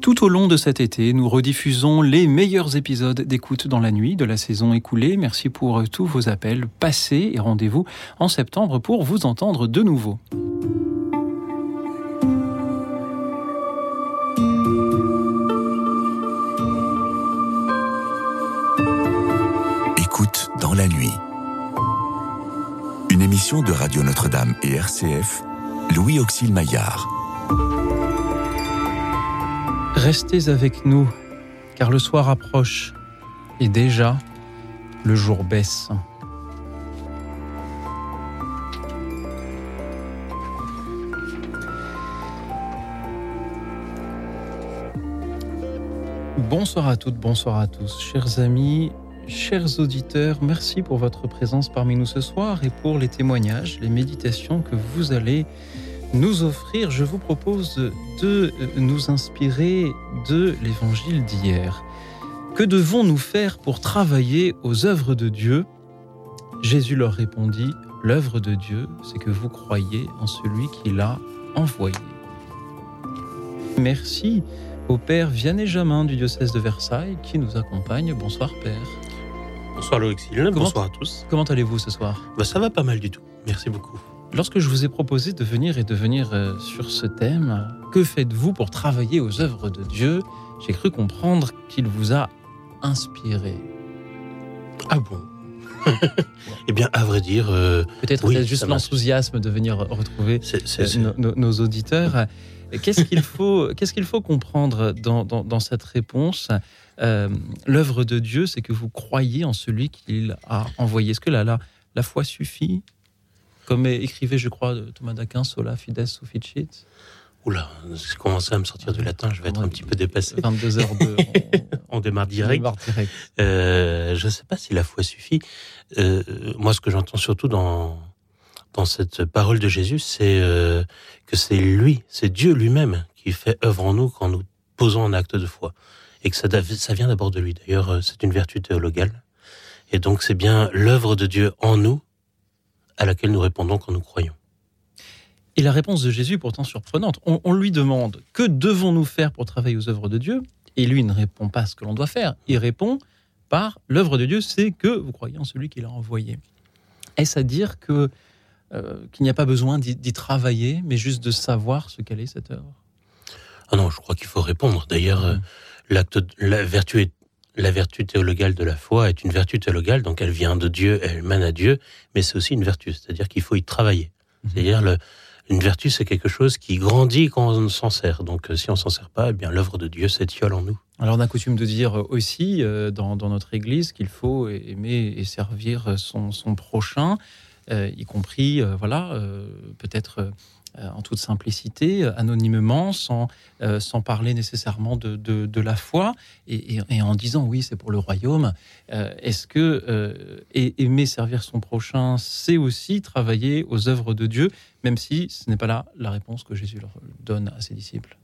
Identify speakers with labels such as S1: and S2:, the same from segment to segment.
S1: Tout au long de cet été, nous rediffusons les meilleurs épisodes d'écoute dans la nuit de la saison écoulée. Merci pour tous vos appels passés et rendez-vous en septembre pour vous entendre de nouveau.
S2: Écoute dans la nuit. Une émission de Radio Notre-Dame et RCF, Louis Auxil Maillard.
S1: Restez avec nous, car le soir approche et déjà le jour baisse. Bonsoir à toutes, bonsoir à tous, chers amis, chers auditeurs, merci pour votre présence parmi nous ce soir et pour les témoignages, les méditations que vous allez nous offrir, je vous propose de nous inspirer de l'évangile d'hier. Que devons-nous faire pour travailler aux œuvres de Dieu? Jésus leur répondit, l'œuvre de Dieu, c'est que vous croyez en celui qui l'a envoyé. Merci au Père Vianney Jamin du diocèse de Versailles qui nous accompagne. Bonsoir Père.
S3: Bonsoir Loïc bonsoir à tous.
S1: Comment allez-vous ce soir?
S3: Bah, Ça va pas mal du tout, merci beaucoup.
S1: Lorsque je vous ai proposé de venir et de venir euh, sur ce thème, que faites-vous pour travailler aux œuvres de Dieu? J'ai cru comprendre qu'il vous a inspiré.
S3: Ah bon? Eh bien, à vrai dire, euh,
S1: peut-être oui, juste l'enthousiasme de venir retrouver nos, auditeurs. Qu'est-ce qu'il faut, faut comprendre dans, cette réponse? Euh, L'œuvre de Dieu, c'est que vous croyez en celui qu'il a envoyé. Est-ce que là, la foi suffit? Comme écrivait, je crois, Thomas d'Aquin, Sola Fides Sufficit.
S3: Oula, j'ai commencé à me sortir du latin, je vais être un petit peu dépassé.
S1: 22 heures de...
S3: on, démarre direct. Euh, je ne sais pas si la foi suffit. Euh, moi, ce que j'entends surtout dans, dans cette parole de Jésus, c'est euh, que c'est lui, c'est Dieu lui-même qui fait œuvre en nous quand nous posons un acte de foi. Et que ça, ça vient d'abord de lui. D'ailleurs, c'est une vertu théologale. Et donc, c'est bien l'œuvre de Dieu en nous à laquelle nous répondons quand nous croyons.
S1: Et la réponse de Jésus est pourtant surprenante. On, lui demande que devons-nous faire pour travailler aux œuvres de Dieu? Et lui ne répond pas ce que l'on doit faire. Il répond par l'œuvre de Dieu, c'est que vous croyez en celui qui l'a envoyé. Est-ce à dire que euh, qu'il n'y a pas besoin d'y travailler, mais juste de savoir ce qu'elle est cette œuvre?
S3: Ah non, je crois qu'il faut répondre. D'ailleurs, euh, l'acte, la vertu est la vertu théologale de la foi est une vertu théologale, donc elle vient de Dieu, elle mène à Dieu, mais c'est aussi une vertu, c'est-à-dire qu'il faut y travailler. Mhm. C'est-à-dire une vertu, c'est quelque chose qui grandit quand on s'en sert. Donc euh, si on s'en sert pas, eh bien l'œuvre de Dieu s'étiole en nous.
S1: Alors on a coutume de dire aussi euh, dans, notre Église qu'il faut aimer et servir son, prochain, euh, y compris voilà peut-être euh, en toute simplicité, euh, anonymement, sans, euh, sans parler nécessairement de, de, la foi, et, en disant oui, c'est pour le royaume. Est-ce que aimer servir son prochain, c'est aussi travailler aux œuvres de Dieu, même si ce n'est pas là la réponse que Jésus leur donne à ses disciples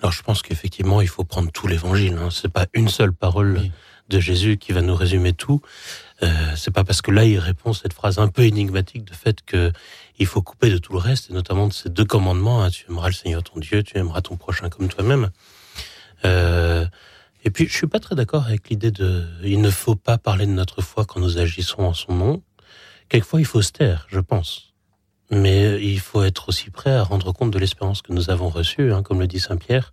S3: Alors je pense qu'effectivement, il faut prendre tout l'évangile. Hein. Ce n'est pas une seule parole de Jésus qui va nous résumer tout. Euh, c'est pas parce que là il répond cette phrase un peu énigmatique de fait que il faut couper de tout le reste, et notamment de ces deux commandements. Hein. tu aimeras le Seigneur ton Dieu, tu aimeras ton prochain comme toi-même. Euh, et puis je suis pas très d'accord avec l'idée de il ne faut pas parler de notre foi quand nous agissons en son nom. Quelquefois il faut se taire, je pense. Mais il faut être aussi prêt à rendre compte de l'espérance que nous avons reçue, hein, comme le dit Saint Pierre,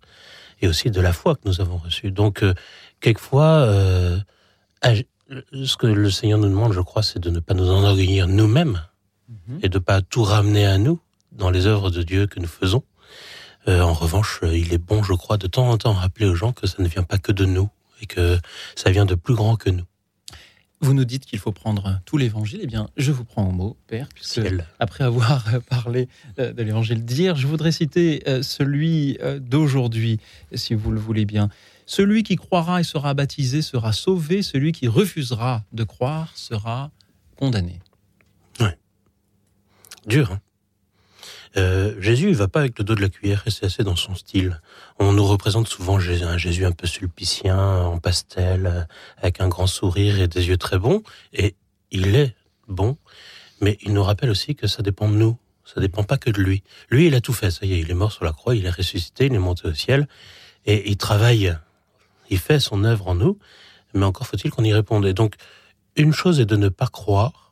S3: et aussi de la foi que nous avons reçue. Donc euh, quelquefois ce que le Seigneur nous demande, je crois, c'est de ne pas nous enorgueillir nous-mêmes mhm. et de ne pas tout ramener à nous dans les œuvres de Dieu que nous faisons. Euh, en revanche, euh, il est bon, je crois, de temps en temps rappeler aux gens que ça ne vient pas que de nous et que ça vient de plus grand que nous.
S1: Vous nous dites qu'il faut prendre tout l'évangile. Eh bien, je vous prends au mot, Père, puisque après avoir parlé euh, de l'évangile d'hier, je voudrais citer celui d'aujourd'hui, si vous le voulez bien. Celui qui croira et sera baptisé sera sauvé, celui qui refusera de croire sera condamné.
S3: Ouais. Dur, hein euh, Jésus, il va pas avec le dos de la cuillère et c'est assez dans son style. On nous représente souvent Jésus, un Jésus un peu sulpicien, en pastel, euh, avec un grand sourire et des yeux très bons. Et il est bon, mais il nous rappelle aussi que ça dépend de nous. Ça dépend pas que de lui. Lui, il a tout fait. Ça y est, il est mort sur la croix, il est ressuscité, il est monté au ciel. Et il travaille, il fait son œuvre en nous, mais encore faut-il qu'on y réponde. Et donc, une chose est de ne pas croire,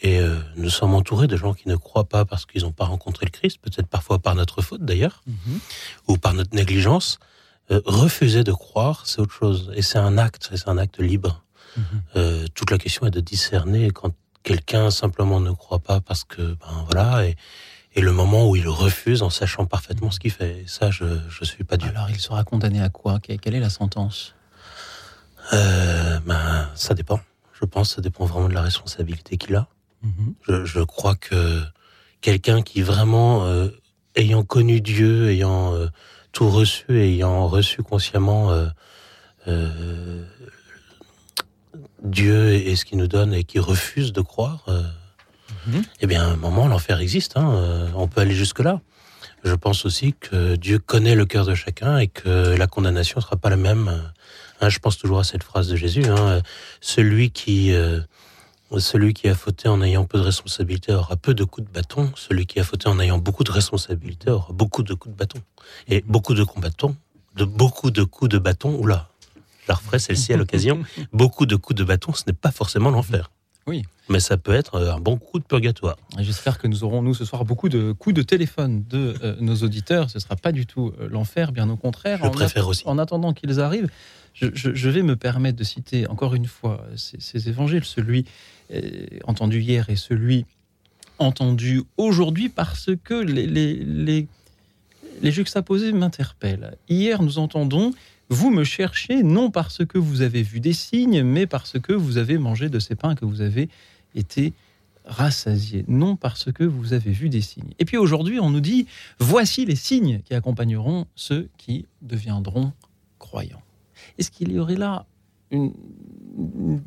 S3: et euh, nous sommes entourés de gens qui ne croient pas parce qu'ils n'ont pas rencontré le Christ, peut-être parfois par notre faute d'ailleurs,
S1: Mhm.
S3: ou par notre négligence. Euh, refuser de croire, c'est autre chose. Et c'est un acte, c'est un acte libre.
S1: Mhm.
S3: Euh, toute la question est de discerner quand quelqu'un simplement ne croit pas parce que, ben voilà, et, et le moment où il refuse en sachant parfaitement ce qu'il fait. Et ça, je ne suis pas Dieu.
S1: Alors, il sera condamné à quoi? Que- Quelle est la sentence?
S3: Ben, ça dépend. Je pense que ça dépend vraiment de la responsabilité qu'il a.
S1: Mhm.
S3: Je, je crois que quelqu'un qui vraiment, euh, ayant connu Dieu, ayant euh, tout reçu, ayant reçu consciemment euh, Dieu et ce qu'il nous donne et qui refuse de croire,
S1: Mhm.
S3: eh bien, à un moment, l'enfer existe. hein, on peut aller jusque-là. Je pense aussi que Dieu connaît le cœur de chacun et que la condamnation ne sera pas la même. Hein, je pense toujours à cette phrase de Jésus. hein, celui qui celui qui a fauté en ayant peu de responsabilité aura peu de coups de bâton. Celui qui a fauté en ayant beaucoup de responsabilité aura beaucoup de coups de bâton. Et beaucoup de coups de beaucoup de coups de bâton. Oula, je la referai celle-ci à l'occasion. beaucoup de coups de bâton, ce n'est pas forcément l'enfer.
S1: Oui.
S3: Mais ça peut être un bon coup de purgatoire.
S1: J'espère que nous aurons, nous, ce soir, beaucoup de coups de téléphone de euh, nos auditeurs. Ce ne sera pas du tout euh, l'enfer, bien au contraire.
S3: Je
S1: En
S3: préfère aussi.
S1: En attendant qu'ils arrivent, je, vais me permettre de citer encore une fois ces, évangiles, celui euh, entendu hier et celui entendu aujourd'hui, parce que les juxtaposés m'interpellent. Hier, nous entendons vous me cherchez non parce que vous avez vu des signes, mais parce que vous avez mangé de ces pains que vous avez été rassasiés, non parce que vous avez vu des signes. Et puis aujourd'hui, on nous dit, voici les signes qui accompagneront ceux qui deviendront croyants. Est-ce qu'il y aurait là une, une-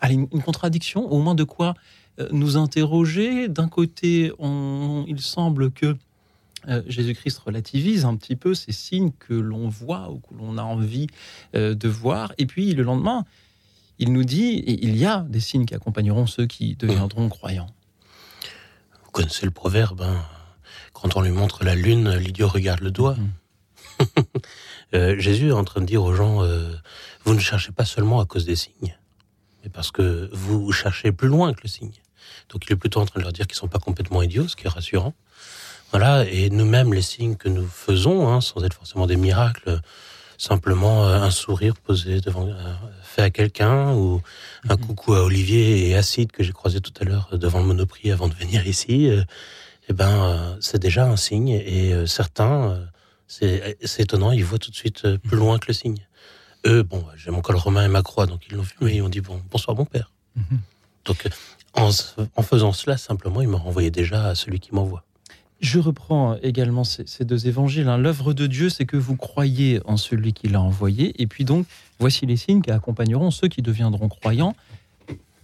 S1: allez, une- une contradiction, au moins de quoi euh, nous interroger? D'un côté, on- il semble que euh, Jésus-Christ relativise un petit peu ces signes que l'on voit ou que l'on a envie euh, de voir. Et puis le lendemain, il nous dit, et il y a des signes qui accompagneront ceux qui deviendront croyants.
S3: Vous connaissez le proverbe, hein, quand on lui montre la lune, l'idiot regarde le doigt.
S1: Mhm.
S3: Euh, Jésus est en train de dire aux gens, euh, vous ne cherchez pas seulement à cause des signes, mais parce que vous cherchez plus loin que le signe. Donc il est plutôt en train de leur dire qu'ils sont pas complètement idiots, ce qui est rassurant. Voilà, et nous-mêmes, les signes que nous faisons, hein, sans être forcément des miracles, simplement euh, un sourire posé devant, fait à quelqu'un, ou un
S1: Mhm.
S3: coucou à Olivier et Acide que j'ai croisé tout à l'heure devant le Monoprix avant de venir ici, eh ben, c'est déjà un signe. Et certains, c'est c'est étonnant, ils voient tout de suite euh, plus loin que le signe. Eux, bon, j'ai mon col romain et ma croix, donc ils l'ont vu, mais ils ont dit bon, bonsoir mon père.
S1: Mhm.
S3: Donc, euh, en, en faisant cela, simplement, il m'a renvoyé déjà à celui qui m'envoie.
S1: Je reprends également ces, ces deux évangiles. hein. L'œuvre de Dieu, c'est que vous croyez en celui qui l'a envoyé. Et puis donc, voici les signes qui accompagneront ceux qui deviendront croyants.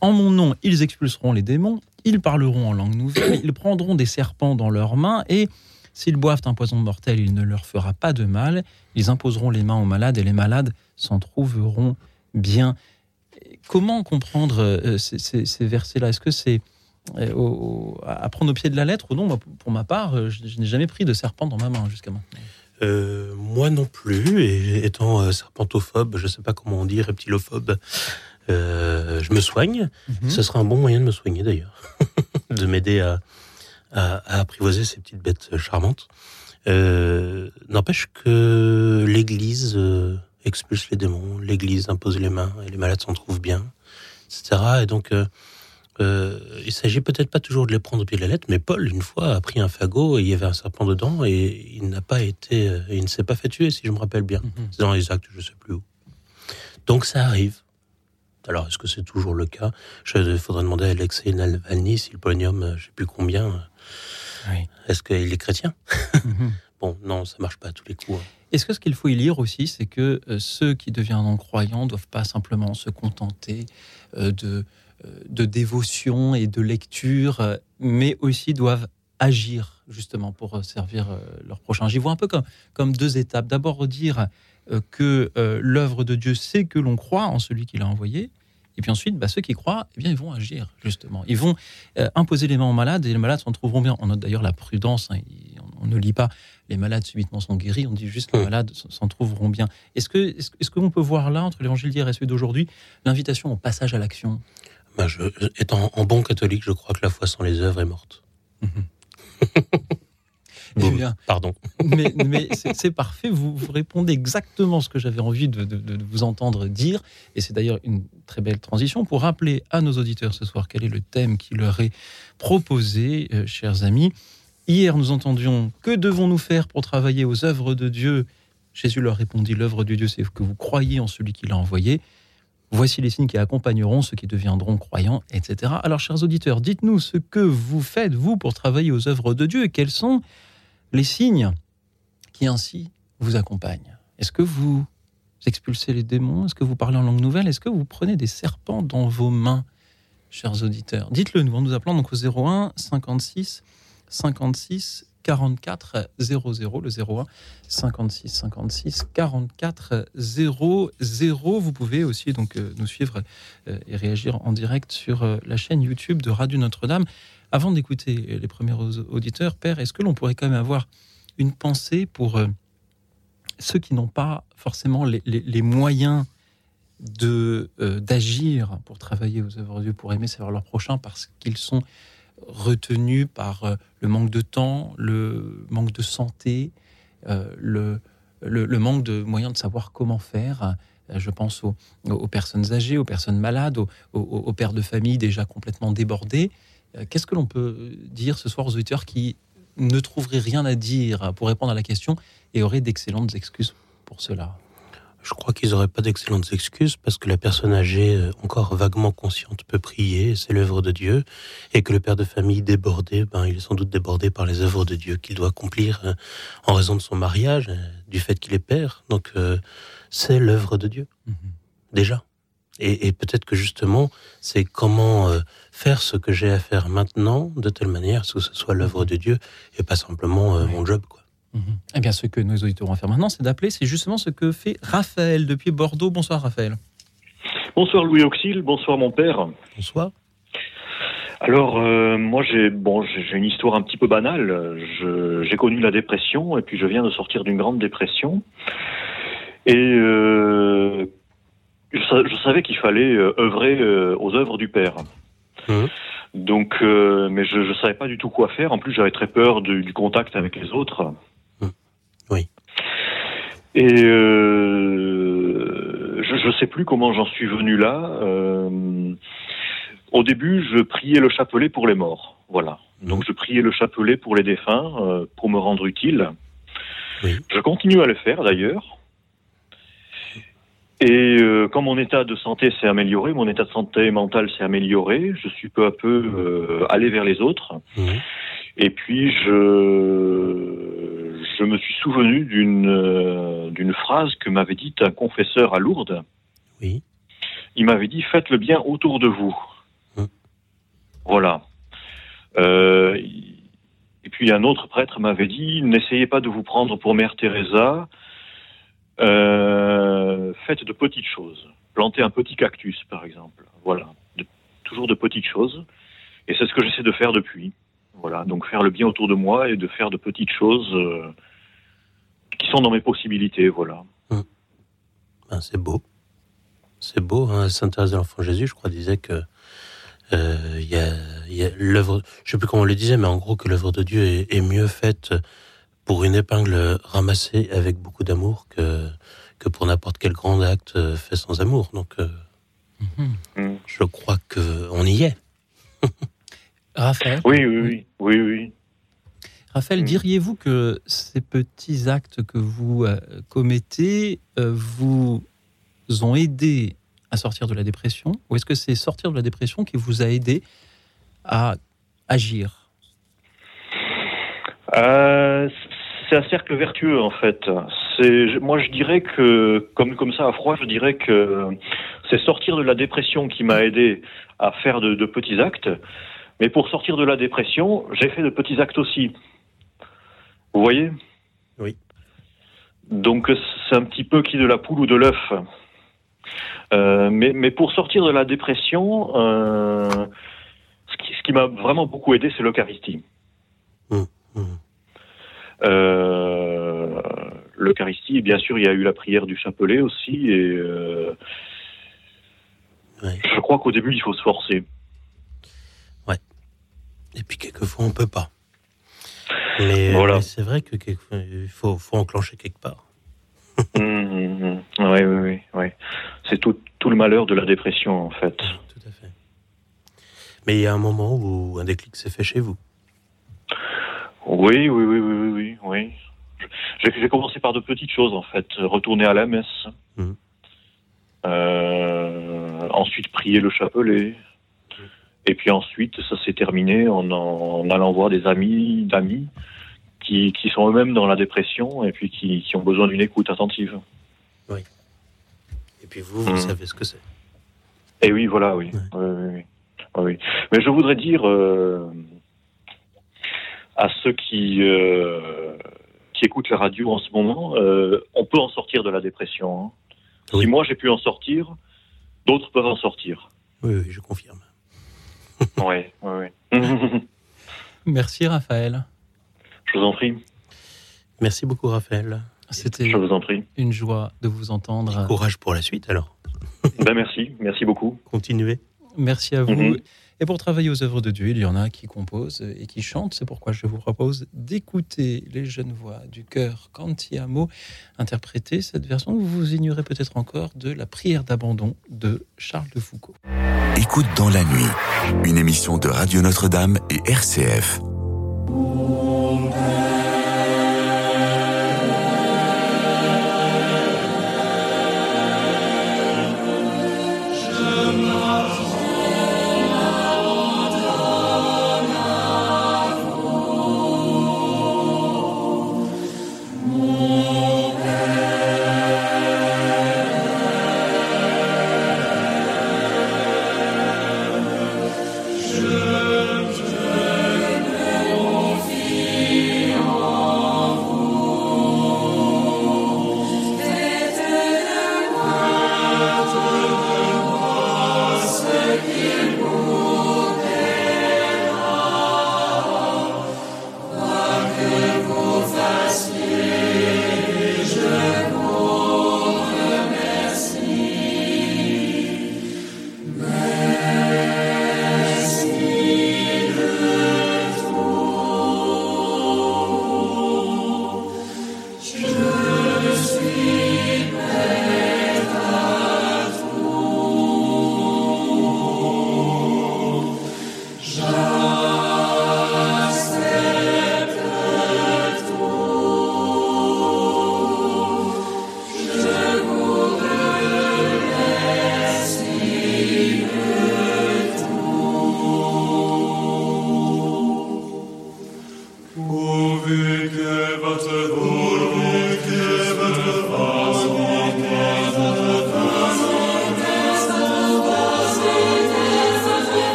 S1: En mon nom, ils expulseront les démons, ils parleront en langue nouvelle, ils prendront des serpents dans leurs mains, et s'ils boivent un poison mortel, il ne leur fera pas de mal. Ils imposeront les mains aux malades, et les malades s'en trouveront bien. Comment comprendre euh, ces, ces- ces versets-là? Est-ce que c'est euh, au- à prendre au pied de la lettre ou non? Moi, pour ma part, euh, je, je n'ai jamais pris de serpent dans ma main jusqu'à maintenant.
S3: Euh, moi non plus, et étant serpentophobe, je sais pas comment on dit, reptilophobe, je me soigne.
S1: Mhm.
S3: Ce sera un bon moyen de me soigner d'ailleurs, de m'aider à, à, à apprivoiser ces petites bêtes charmantes. Euh, N'empêche que l'Église euh, expulse les démons, l'Église impose les mains et les malades s'en trouvent bien, etc. Et donc, euh, euh, il s'agit peut-être pas toujours de les prendre au pied de la lettre, mais Paul, une fois, a pris un fagot et il y avait un serpent dedans et il n'a pas été, euh, il ne s'est pas fait tuer, si je me rappelle bien.
S1: Mhm.
S3: C'est dans les actes, je sais plus où. Donc ça arrive. Alors, est-ce que c'est toujours le cas? Il faudrait demander à Alexei Navalny si le polonium, je sais plus combien,
S1: Oui.
S3: est-ce qu'il est chrétien?
S1: Mhm.
S3: Bon, non, ça marche pas à tous les coups. hein.
S1: Est-ce que ce qu'il faut y lire aussi, c'est que euh, ceux qui deviendront croyants doivent pas simplement se contenter euh, de, euh, de dévotion et de lecture, mais aussi doivent agir justement pour servir leur prochain. J'y vois un peu comme, comme deux étapes. D'abord dire que l'œuvre de Dieu, c'est que l'on croit en celui qui l'a envoyé, Et puis ensuite, bah, ceux qui croient, eh bien, ils vont agir, justement. Ils vont euh, imposer les mains aux malades et les malades s'en trouveront bien. On note d'ailleurs la prudence. Hein. on, ne lit pas les malades subitement sont guéris, on dit juste les malades s'en trouveront bien. Est-ce que est-ce, qu'on peut voir là, entre l'évangile d'hier et celui d'aujourd'hui, l'invitation au passage à l'action?
S3: Bah, je, Étant en bon catholique, je crois que la foi sans les œuvres est morte. Mhm.
S1: Eh bien, pardon. Mais, c'est parfait, vous, répondez exactement ce que j'avais envie de, vous entendre dire. Et c'est d'ailleurs une très belle transition pour rappeler à nos auditeurs ce soir quel est le thème qui leur est proposé, euh, chers amis. Hier, nous entendions Que devons-nous faire pour travailler aux œuvres de Dieu? Jésus leur répondit L'œuvre de Dieu, c'est que vous croyez en celui qui l'a envoyé. Voici les signes qui accompagneront ceux qui deviendront croyants, etc. Alors, chers auditeurs, dites-nous ce que vous faites, vous, pour travailler aux œuvres de Dieu et quels sont les signes qui ainsi vous accompagnent. Est-ce que vous expulsez les démons? Est-ce que vous parlez en langue nouvelle? Est-ce que vous prenez des serpents dans vos mains, chers auditeurs? Dites-le nous en nous appelant donc au 01 56 56 44 00, le 01 56 56 44 00. Vous pouvez aussi donc euh, nous suivre euh, et réagir en direct sur euh, la chaîne YouTube de Radio Notre-Dame. Avant d'écouter les premiers auditeurs, Père, est-ce que l'on pourrait quand même avoir une pensée pour euh, ceux qui n'ont pas forcément les, moyens de euh, d'agir pour travailler aux œuvres de Dieu, pour aimer servir leur prochain, parce qu'ils sont retenus par euh, le manque de temps, le manque de santé, le, manque de moyens de savoir comment faire. Je pense aux, personnes âgées, aux personnes malades, aux, pères de famille déjà complètement débordés. Euh, qu'est-ce que l'on peut dire ce soir aux auditeurs qui ne trouveraient rien à dire pour répondre à la question et auraient d'excellentes excuses pour cela?
S3: Je crois qu'ils n'auraient pas d'excellentes excuses parce que la personne âgée, euh, encore vaguement consciente, peut prier, c'est l'œuvre de Dieu, et que le père de famille débordé, ben, il est sans doute débordé par les œuvres de Dieu qu'il doit accomplir euh, en raison de son mariage, du fait qu'il est père. Donc, c'est l'œuvre de Dieu, mhm. déjà. Et, peut-être que justement, c'est comment euh, faire ce que j'ai à faire maintenant de telle manière que ce soit l'œuvre de Dieu et pas simplement euh, mon job. Quoi.
S1: Mhm. Eh bien, ce que nos auditeurs vont faire maintenant, c'est d'appeler. C'est justement ce que fait Raphaël depuis Bordeaux. Bonsoir, Raphaël.
S4: Bonsoir, Louis Auxil. Bonsoir, mon père.
S1: Bonsoir.
S4: Alors, euh, moi, j'ai bon, j'ai une histoire un petit peu banale. J'ai connu la dépression et puis je viens de sortir d'une grande dépression. Et je, savais qu'il fallait euh, œuvrer euh, aux œuvres du Père. Mmh. Donc, euh, mais je ne savais pas du tout quoi faire. En plus, j'avais très peur du contact avec les autres.
S3: Mmh. Oui.
S4: Et je ne sais plus comment j'en suis venu là. au début, je priais le chapelet pour les morts. Voilà. Mmh. Donc, je priais le chapelet pour les défunts, pour me rendre utile. Oui. Je continue à le faire d'ailleurs. Et euh, quand mon état de santé s'est amélioré, mon état de santé mentale s'est amélioré, je suis peu à peu euh, allé vers les autres. Mmh. Et puis je je me suis souvenu d'une euh, d'une phrase que m'avait dite un confesseur à Lourdes.
S3: Oui.
S4: Il m'avait dit faites le bien autour de vous. Mmh. Voilà. Euh, et puis un autre prêtre m'avait dit n'essayez pas de vous prendre pour Mère Teresa euh, faites de petites choses. Plantez un petit cactus, par exemple. Voilà. toujours de petites choses. Et c'est ce que j'essaie de faire depuis. Voilà. Donc faire le bien autour de moi et de faire de petites choses euh, qui sont dans mes possibilités. Voilà.
S3: Hum. Ben, c'est beau. C'est beau. Hein. Sainte Thérèse de l'Enfant Jésus, je crois, disait que euh, y a, l'œuvre, je sais plus comment on le disait, mais en gros que l'œuvre de Dieu est mieux faite pour une épingle ramassée avec beaucoup d'amour que, que pour n'importe quel grand acte fait sans amour. Donc, euh, mhm. je crois qu'on y est.
S1: Raphaël
S4: Oui, oui, oui. oui, oui.
S1: Raphaël, mm. diriez-vous que ces petits actes que vous euh, commettez euh, vous ont aidé à sortir de la dépression Ou est-ce que c'est sortir de la dépression qui vous a aidé à agir?
S4: C'est un cercle vertueux en fait. C'est, moi je dirais que, comme comme ça à froid, je dirais que c'est sortir de la dépression qui m'a aidé à faire de, petits actes. Mais pour sortir de la dépression, j'ai fait de petits actes aussi. Vous voyez?
S3: Oui.
S4: Donc c'est un petit peu qui de la poule ou de l'œuf. Euh, mais, mais pour sortir de la dépression, euh, ce qui, ce qui m'a vraiment beaucoup aidé, c'est l'Eucharistie.
S3: Mmh, mmh.
S4: Euh, L'Eucharistie, et bien sûr, il y a eu la prière du chapelet aussi, et euh,
S3: Ouais.
S4: je crois qu'au début, il faut se forcer.
S3: Et puis quelquefois on peut pas. Mais,
S4: Voilà.
S3: mais c'est vrai que quelquefois, il faut, faut enclencher quelque part.
S4: Oui, oui, oui, oui. C'est tout, tout le malheur de la dépression, en fait.
S3: Tout à fait. Mais il y a un moment où un déclic s'est fait chez vous.
S4: Oui, oui, oui, oui, oui, oui. oui. J'ai commencé par de petites choses, en fait. Retourner à la messe.
S3: Mhm.
S4: Euh, ensuite, prier le chapelet. Et puis ensuite, ça s'est terminé en, en allant voir des amis, d'amis qui, qui sont eux-mêmes dans la dépression et puis qui, qui ont besoin d'une écoute attentive.
S3: Et puis vous, vous
S4: Mhm.
S3: savez ce que c'est.
S4: Et oui, voilà, oui.
S3: Ouais.
S4: Oui, oui, oui. Oui, oui. Mais je voudrais dire euh, à ceux qui, euh, qui écoutent la radio en ce moment, euh, on peut en sortir de la dépression. hein.
S3: Oui.
S4: Si moi j'ai pu en sortir, d'autres peuvent en sortir.
S3: Oui, oui, je confirme.
S4: Oui, oui, oui.
S1: Merci Raphaël.
S4: je vous en prie.
S3: Merci beaucoup, Raphaël.
S1: C'était
S4: Je vous en prie.
S1: une joie de vous entendre.
S3: Courage pour la suite, alors.
S4: Ben merci, merci beaucoup.
S3: Continuez.
S1: Merci à vous.
S4: Mhm.
S1: Et pour travailler aux œuvres de Dieu, il y en a qui composent et qui chantent. C'est pourquoi je vous propose d'écouter les jeunes voix du chœur Cantiamo interpréter cette version que vous ignorez peut-être encore de la prière d'abandon de Charles de Foucault.
S2: Écoute dans la nuit, une émission de Radio Notre-Dame et RCF.
S1: Amen.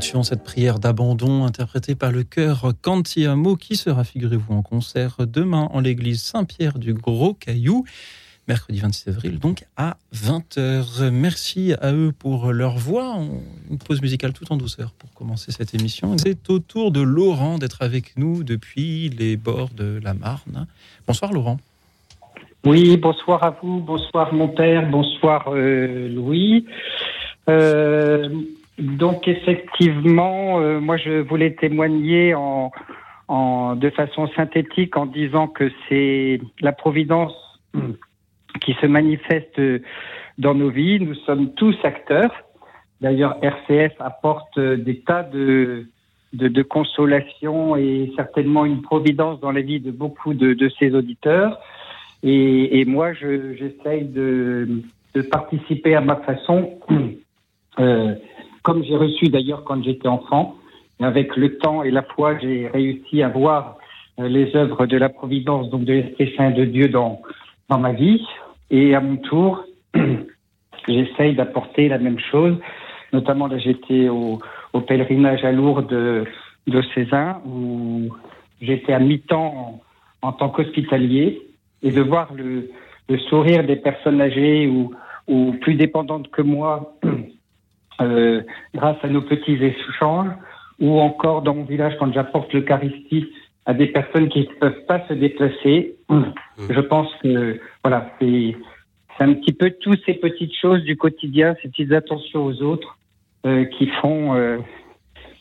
S1: Cette prière d'abandon interprétée par le chœur Cantiamo qui sera, figurez-vous, en concert demain en l'église Saint-Pierre du Gros Caillou, mercredi 26 avril, donc à 20h. Merci à eux pour leur voix. Une pause musicale tout en douceur pour commencer cette émission. C'est au tour de Laurent d'être avec nous depuis les bords de la Marne. Bonsoir Laurent.
S5: Oui, bonsoir à vous, bonsoir mon père, bonsoir euh, Louis. Euh, donc effectivement, euh, moi je voulais témoigner en, en, de façon synthétique en disant que c'est la providence qui se manifeste dans nos vies. Nous sommes tous acteurs. D'ailleurs, RCF apporte des tas de, de, de, consolation et certainement une providence dans la vie de beaucoup de, de ses auditeurs. Et, et moi, j'essaye de, de, participer à ma façon. Euh, comme j'ai reçu d'ailleurs quand j'étais enfant. Avec le temps et la foi, j'ai réussi à voir euh, les œuvres de la Providence, donc de l'Esprit Saint de Dieu dans, dans ma vie. Et à mon tour, j'essaye d'apporter la même chose. Notamment, là, j'étais au, au, pèlerinage à Lourdes de, de où j'étais à mi-temps en, en, tant qu'hospitalier, et de voir le, le, sourire des personnes âgées ou, ou plus dépendantes que moi euh, grâce à nos petits échanges, ou encore dans mon village quand j'apporte l'Eucharistie à des personnes qui ne peuvent pas se déplacer. Mmh. Je pense que voilà, c'est un petit peu toutes ces petites choses du quotidien, ces petites attentions aux autres euh, qui font euh,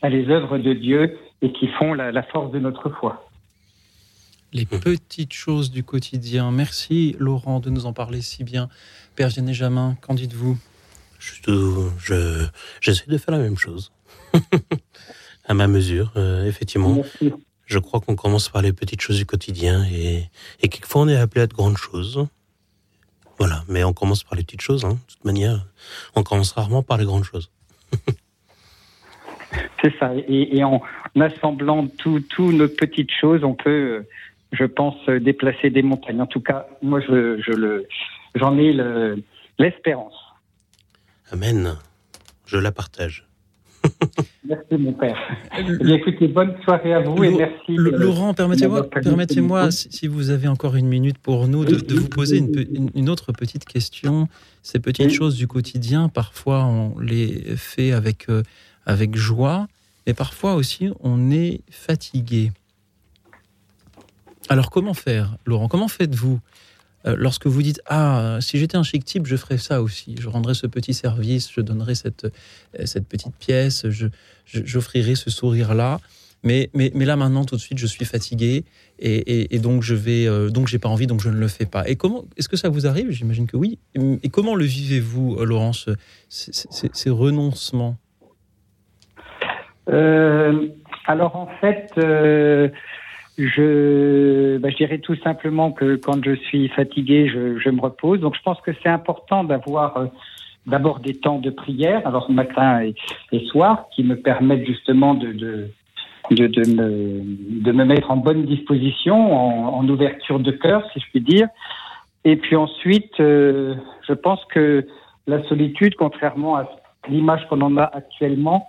S5: les œuvres de Dieu et qui font la, la force de notre foi.
S1: Les petites choses du quotidien. Merci Laurent de nous en parler si bien. Père Jamin, qu'en dites-vous?
S3: Je, j'essaie de faire la même chose. à ma mesure, euh, effectivement. Merci. Je crois qu'on commence par les petites choses du quotidien et, et quelquefois on est appelé à de grandes choses. Voilà, mais on commence par les petites choses. Hein. De toute manière, on commence rarement par les grandes choses.
S5: C'est ça. Et, et en assemblant toutes nos petites choses, on peut, je pense, déplacer des montagnes. En tout cas, moi, je, je le, j'en ai le, l'espérance.
S3: Amen. Je la partage.
S5: merci mon père. Eh écoutez, bonne soirée à vous et merci.
S1: Laurent, permettez-moi, permettez-moi, si vous avez encore une minute pour nous, de, de vous poser une, une, autre petite question. Ces petites oui. choses du quotidien, parfois on les fait avec, euh, avec joie, mais parfois aussi on est fatigué. Alors comment faire, Laurent? Comment faites-vous? euh, lorsque vous dites ah si j'étais un chic type je ferais ça aussi. Je rendrais ce petit service je donnerais cette euh, cette petite pièce je j'offrirais ce sourire là mais, mais mais là maintenant tout de suite je suis fatigué et, et, donc je vais euh, donc j'ai pas envie donc je ne le fais pas. Et comment est-ce que ça vous arrive? J'imagine que oui. Et, comment le vivez-vous Laurence ces, renoncements?
S5: Euh, alors en fait euh, je, bah, je dirais tout simplement que quand je suis fatigué, je, je me repose. Donc je pense que c'est important d'avoir euh, d'abord des temps de prière, alors matin et, soir, qui me permettent justement de, de, de, me, de me mettre en bonne disposition, en, en ouverture de cœur, si je puis dire. Et puis ensuite, euh, je pense que la solitude, contrairement à l'image qu'on en a actuellement,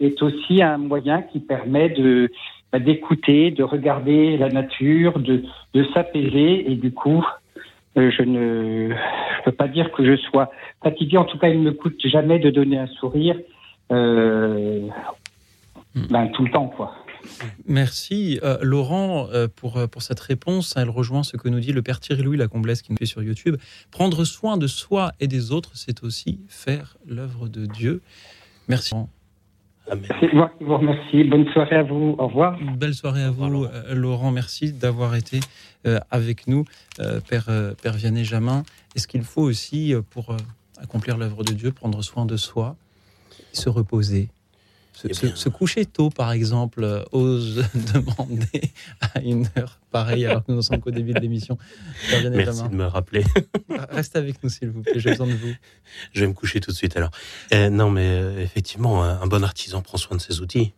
S5: est aussi un moyen qui permet de d'écouter, de regarder la nature, de, de s'apaiser et du coup, euh, je ne je peux pas dire que je sois fatigué. En tout cas, il ne me coûte jamais de donner un sourire euh, ben, tout le temps, quoi.
S1: Merci euh, Laurent pour, pour cette réponse. Elle rejoint ce que nous dit le père Thierry Louis Lacomblesse qui nous fait sur YouTube. Prendre soin de soi et des autres, c'est aussi faire l'œuvre de Dieu. Merci.
S5: C'est moi qui vous remercie. Bonne soirée à vous. Au revoir.
S1: Une belle soirée à vous, Laurent. Laurent. Merci d'avoir été euh, avec nous, euh, Père, euh, Père Vianney Jamin. Est-ce qu'il faut aussi, pour accomplir l'œuvre de Dieu, prendre soin de soi, se reposer? Se, se, se, coucher tôt, par exemple, euh, ose demander à une heure pareille, alors que nous sommes qu'au début de l'émission.
S3: Merci de me rappeler.
S1: Reste avec nous, s'il vous plaît, j'ai besoin de vous.
S3: Je vais me coucher tout de suite alors. Euh, non, mais euh, effectivement, un bon artisan prend soin de ses outils.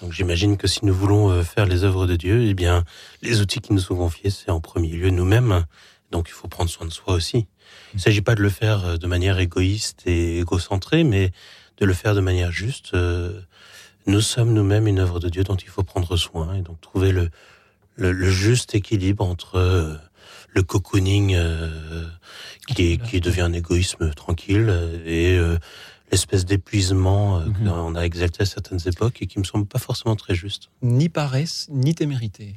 S3: Donc j'imagine que si nous voulons faire les œuvres de Dieu, eh bien, les outils qui nous sont confiés, c'est en premier lieu nous-mêmes. Donc il faut prendre soin de soi aussi. Il ne s'agit pas de le faire de manière égoïste et égocentrée, mais de le faire de manière juste. Euh, nous sommes nous-mêmes une œuvre de Dieu dont il faut prendre soin et donc trouver le, le, juste équilibre entre euh, le cocooning qui, qui, devient un égoïsme tranquille et l'espèce d'épuisement mhm. qu'on a exalté à certaines époques et qui me semble pas forcément très juste.
S1: Ni paresse, ni témérité.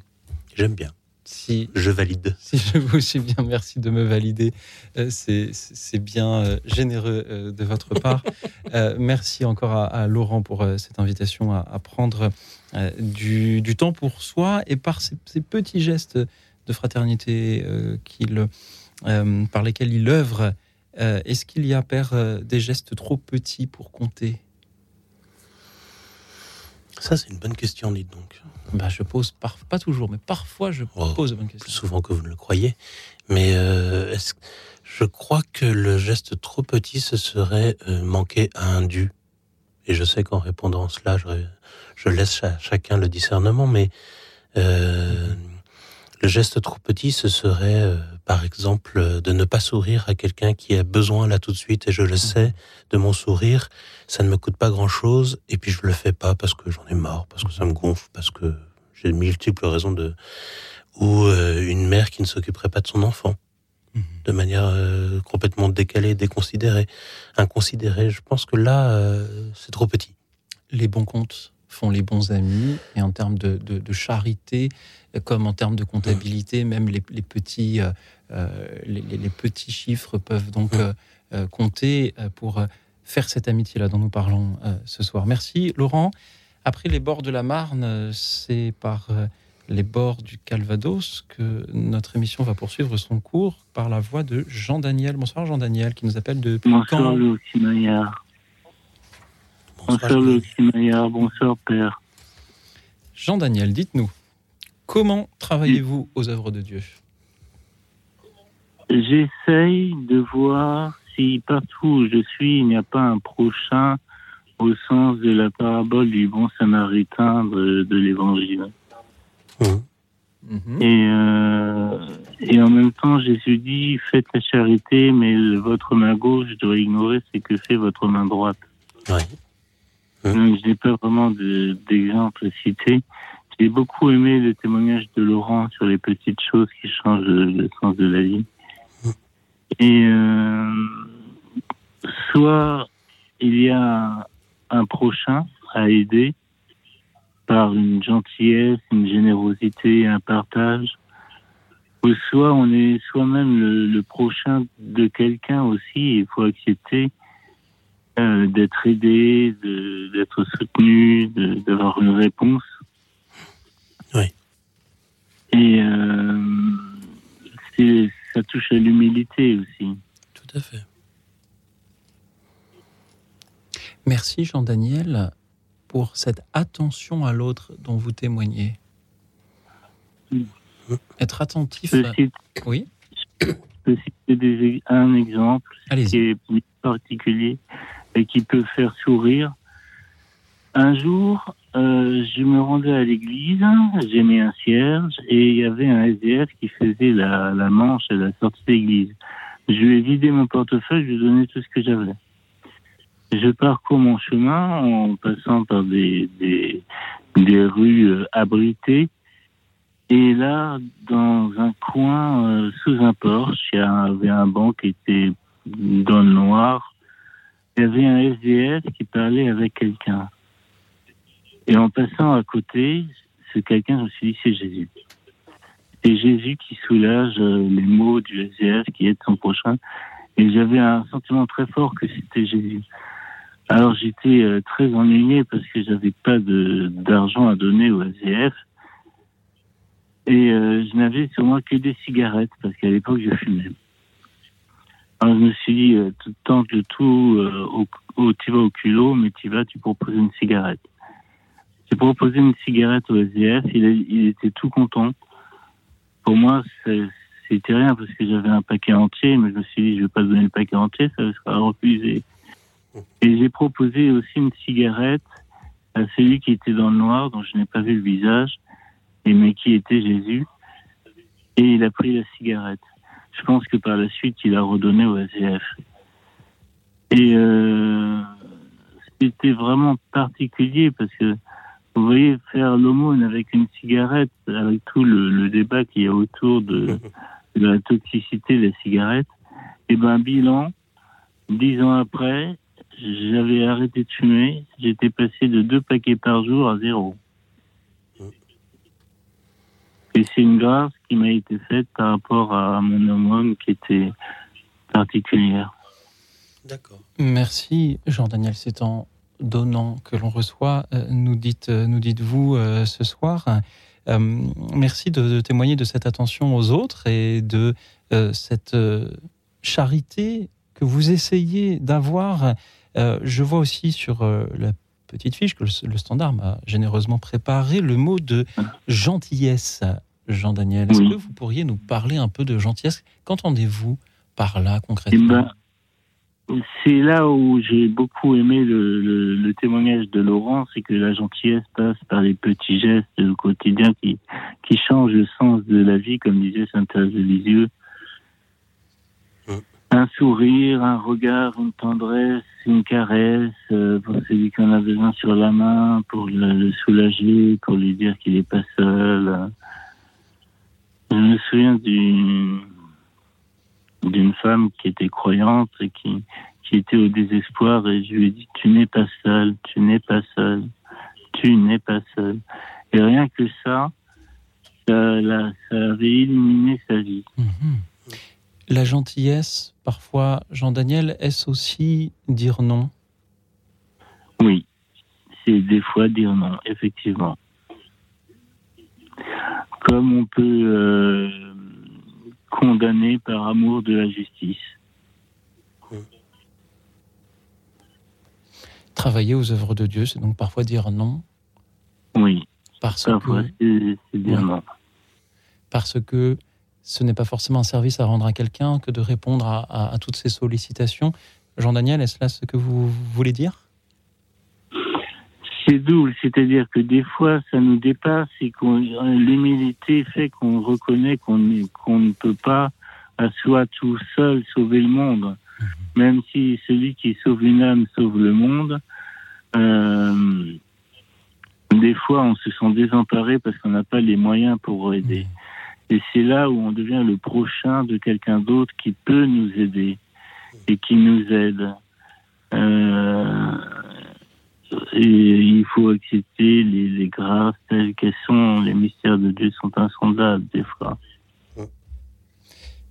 S3: J'aime bien. Si je valide.
S1: Si je vous suis bien, merci de me valider. Euh, c'est bien euh, généreux euh, de votre part. merci encore à, Laurent pour cette invitation à, prendre du, temps pour soi et par ces, petits gestes de fraternité qu'il, par lesquels il œuvre. Est-ce qu'il y a, Père, des gestes trop petits pour compter?
S3: Ça, c'est une bonne question, dites donc.
S1: Bah, je pose, pas toujours, mais parfois je oh, pose de bonnes questions.
S3: Plus souvent que vous ne le croyez. Mais euh, je crois que le geste trop petit, ce serait euh, manquer à un dû. Et je sais qu'en répondant cela, je, laisse chacun le discernement, mais euh, le geste trop petit, ce serait, euh, par exemple, euh, de ne pas sourire à quelqu'un qui a besoin là tout de suite, et je le sais, de mon sourire. Ça ne me coûte pas grand-chose, et puis je le fais pas parce que j'en ai marre, parce que ça me gonfle, parce que j'ai multiples raisons de... Ou euh, une mère qui ne s'occuperait pas de son enfant, mhm. de manière complètement décalée, déconsidérée, inconsidérée. Je pense que là, c'est trop petit.
S1: Les bons comptes font les bons amis, et en termes de, de charité, comme en termes de comptabilité, même les, petits, euh, euh, les, petits chiffres peuvent donc euh, compter pour faire cette amitié-là dont nous parlons ce soir. Merci Laurent. Après les bords de la Marne, c'est par les bords du Calvados que notre émission va poursuivre son cours par la voix de Jean-Daniel. Bonsoir Jean-Daniel qui nous appelle de
S6: Bonsoir Maillard. Bonsoir Maillard, bonsoir Père.
S1: Jean-Daniel, dites-nous, Comment travaillez-vous aux œuvres de Dieu?
S6: J'essaye de voir si partout où je suis, il n'y a pas un prochain au sens de la parabole du bon samaritain de, l'Évangile. Mhm. Et, euh, et en même temps, Jésus dit, faites la charité, mais votre main gauche doit ignorer ce que fait votre main droite. Donc, je n'ai pas vraiment d'exemple cité. J'ai beaucoup aimé le témoignage de Laurent sur les petites choses qui changent le sens de la vie. Et euh, soit il y a un prochain à aider par une gentillesse, une générosité, un partage, ou soit on est soi-même le, prochain de quelqu'un aussi. Il faut accepter euh, d'être aidé, d'être soutenu, d'avoir une réponse.
S3: Oui.
S6: Et euh, ça touche à l'humilité aussi.
S3: Tout à fait.
S1: Merci Jean-Daniel pour cette attention à l'autre dont vous témoignez. Être attentif. Oui.
S6: Je peux citer un exemple qui est particulier et qui peut faire sourire. Un jour, euh, je me rendais à l'église, j'ai mis un cierge et il y avait un SDF qui faisait la, la manche à la sortie de l'église. Je lui ai vidé mon portefeuille, je lui ai donné tout ce que j'avais. Je parcours mon chemin en passant par des, des, des rues euh, abritées. Et là, dans un coin, euh, sous un porche, il y avait un banc qui était dans le noir. Il y avait un SDF qui parlait avec quelqu'un. Et en passant à côté, c'est quelqu'un, je me suis dit, c'est Jésus. C'est Jésus qui soulage euh, les mots du SDF, qui est son prochain. Et j'avais un sentiment très fort que c'était Jésus. Alors j'étais euh, très ennuyé parce que j'avais pas d'argent à donner au SDF. Et euh, je n'avais sur moi que des cigarettes parce qu'à l'époque je fumais. Alors je me suis dit, tant que le tout, au, tu vas au culot, mais tu vas, tu proposes une cigarette. J'ai proposé une cigarette au SDF, il, était tout content. Pour moi, c'était rien parce que j'avais un paquet entier, mais je me suis dit, je vais pas donner le paquet entier, ça sera refusé. Et j'ai proposé aussi une cigarette à celui qui était dans le noir, dont je n'ai pas vu le visage, et mais qui était Jésus. Et il a pris la cigarette. Je pense que par la suite, il a redonné au SDF. Et euh, c'était vraiment particulier parce que vous voyez faire l'aumône avec une cigarette, avec tout le, débat qu'il y a autour de, la toxicité de la cigarette. Et eh ben bilan, dix ans après, j'avais arrêté de fumer. J'étais passé de deux paquets par jour à zéro. Et c'est une grâce qui m'a été faite par rapport à mon aumône qui était particulière.
S1: D'accord. Merci Jean-Daniel, c'est en donnant que l'on reçoit, euh, nous dites, euh, nous dites-vous euh, ce soir. merci de, témoigner de cette attention aux autres et de cette charité que vous essayez d'avoir. je vois aussi sur la petite fiche que le, Standard m'a généreusement préparé le mot de gentillesse. Jean-Daniel, est-ce que vous pourriez nous parler un peu de gentillesse? Qu'entendez-vous par là concrètement? eh ben,
S6: c'est là où j'ai beaucoup aimé le, témoignage de Laurent, c'est que la gentillesse passe par les petits gestes du quotidien qui, qui changent le sens de la vie, comme disait Saint-Thérèse de Lisieux. Un sourire, un regard, une tendresse, une caresse euh, pour celui qui en a besoin sur la main, pour le, soulager, pour lui dire qu'il n'est pas seul. Je me souviens d'une d'une femme qui était croyante et qui, qui était au désespoir et je lui ai dit tu n'es pas seul, tu n'es pas seul, tu n'es pas seul. Et rien que ça, ça, avait illuminé sa vie. Mhm.
S1: La gentillesse, parfois, Jean-Daniel, est-ce aussi dire non?
S6: Oui, c'est des fois dire non, effectivement. Comme on peut euh, condamné par amour de la justice.
S1: Travailler aux œuvres de Dieu, c'est donc parfois dire non?
S6: Oui. Parce parfois, c'est dire non.
S1: Parce que ce n'est pas forcément un service à rendre à quelqu'un que de répondre à, à toutes ces sollicitations. Jean-Daniel, est-ce là ce que vous voulez dire?
S6: C'est double, c'est-à-dire que des fois ça nous dépasse et qu'on l'humilité fait qu'on reconnaît qu'on qu'on ne peut pas à soi tout seul sauver le monde, mhm. même si celui qui sauve une âme sauve le monde. Euh, des fois, on se sent désemparé parce qu'on n'a pas les moyens pour aider. Mhm. Et c'est là où on devient le prochain de quelqu'un d'autre qui peut nous aider et qui nous aide. Euh, et il faut accepter les, grâces telles qu'elles sont. Les mystères de Dieu sont insondables des fois.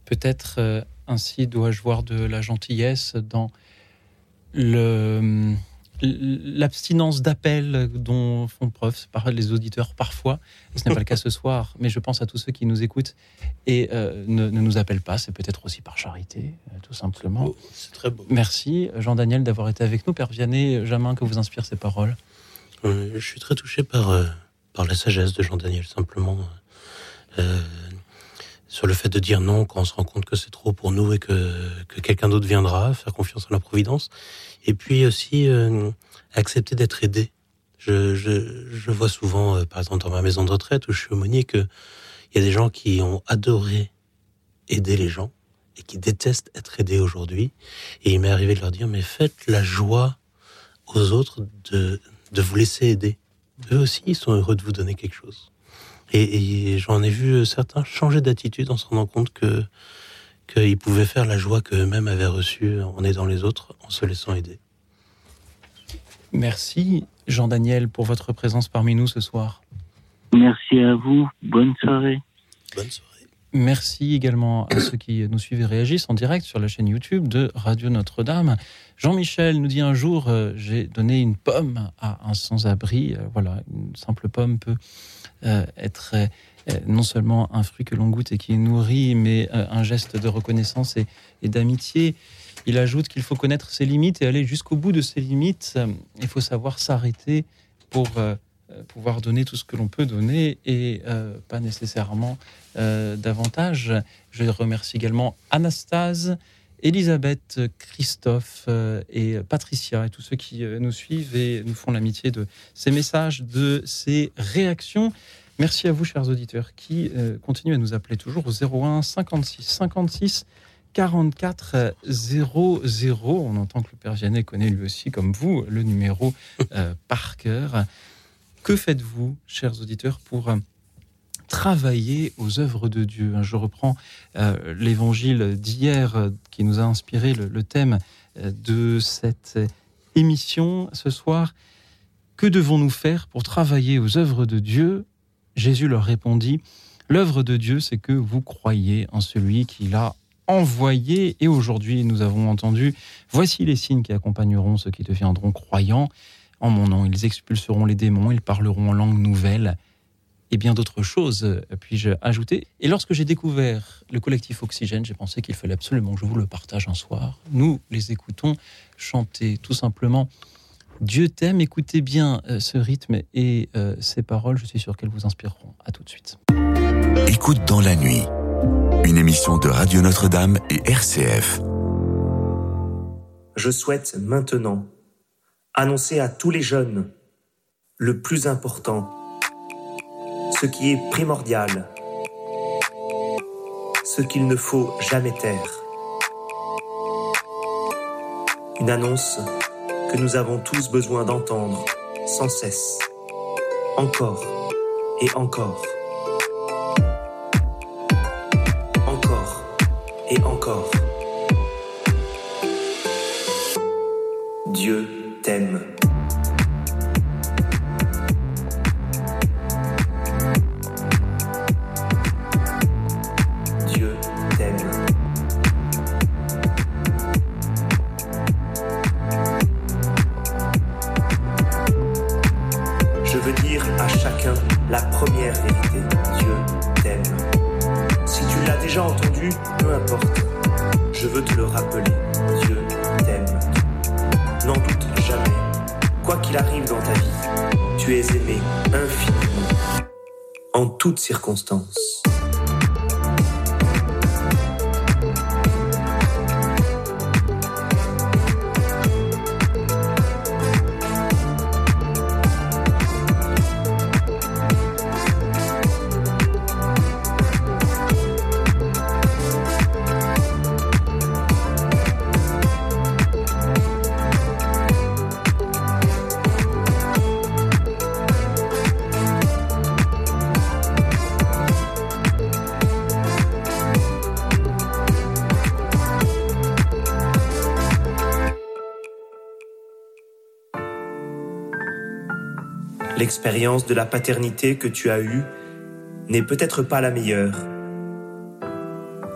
S1: Peut-être euh, ainsi dois-je voir de la gentillesse dans le l'abstinence d'appel dont font preuve les auditeurs parfois. Ce n'est pas le cas ce soir, mais je pense à tous ceux qui nous écoutent et euh, ne, nous appellent pas. C'est peut-être aussi par charité, euh, tout simplement.
S3: C'est très beau.
S1: Merci, Jean-Daniel, d'avoir été avec nous. Père Vianney, Jamin, que vous inspirent ces paroles?
S3: Je suis très touché par, euh, par la sagesse de Jean-Daniel, simplement. Sur le fait de dire non quand on se rend compte que c'est trop pour nous et que, que quelqu'un d'autre viendra, faire confiance en la providence. Et puis aussi euh, accepter d'être aidé. Je, je, vois souvent, euh, par exemple dans ma maison de retraite où je suis aumônier, qu'il y a des gens qui ont adoré aider les gens et qui détestent être aidés aujourd'hui. Et il m'est arrivé de leur dire, mais faites la joie aux autres de, de vous laisser aider. Eux aussi, ils sont heureux de vous donner quelque chose. Et, et j'en ai vu certains changer d'attitude en se rendant compte que qu'ils pouvaient faire la joie qu'eux-mêmes avaient reçue en aidant les autres, en se laissant aider.
S1: Merci Jean-Daniel pour votre présence parmi nous ce soir.
S6: Merci à vous. Bonne soirée.
S3: Bonne soirée.
S1: Merci également à ceux qui nous suivent et réagissent en direct sur la chaîne YouTube de Radio Notre-Dame. Jean-Michel nous dit un jour, euh, j'ai donné une pomme à un sans-abri. Euh, voilà, une simple pomme peut euh, être non seulement un fruit que l'on goûte et qui nourrit, mais euh, un geste de reconnaissance et, d'amitié. Il ajoute qu'il faut connaître ses limites et aller jusqu'au bout de ses limites. Il faut savoir s'arrêter pour pouvoir donner tout ce que l'on peut donner et pas nécessairement davantage. Je remercie également Anastase, Elisabeth, Christophe et Patricia et tous ceux qui nous suivent et nous font l'amitié de ces messages, de ces réactions. Merci à vous, chers auditeurs, qui euh, continuent à nous appeler toujours au 01 56 56 44 00. On entend que le Père Vianney connaît lui aussi, comme vous, le numéro euh, par cœur. Que faites-vous, chers auditeurs, pour travailler aux œuvres de Dieu? Je reprends l'évangile d'hier qui nous a inspiré le thème de cette émission ce soir. Que devons-nous faire pour travailler aux œuvres de Dieu? Jésus leur répondit, L'œuvre de Dieu, c'est que vous croyez en celui qui l'a envoyé. Et aujourd'hui, nous avons entendu, voici les signes qui accompagneront ceux qui deviendront croyants. En mon nom, ils expulseront les démons, ils parleront en langue nouvelle et bien d'autres choses, puis-je ajouter. Et lorsque j'ai découvert le collectif Oxygène, j'ai pensé qu'il fallait absolument que je vous le partage un soir. Nous les écoutons chanter tout simplement Dieu t'aime. Écoutez bien euh, ce rythme et euh, ces paroles, je suis sûr qu'elles vous inspireront. À tout de suite.
S2: Écoute dans la nuit, une émission de Radio Notre-Dame et RCF.
S7: Je souhaite maintenant annoncer à tous les jeunes le plus important, ce qui est primordial, ce qu'il ne faut jamais taire. Une annonce que nous avons tous besoin d'entendre sans cesse, encore et encore. Encore et encore. Dieu t'aime. Circonstances. L'expérience de la paternité que tu as eue n'est peut-être pas la meilleure.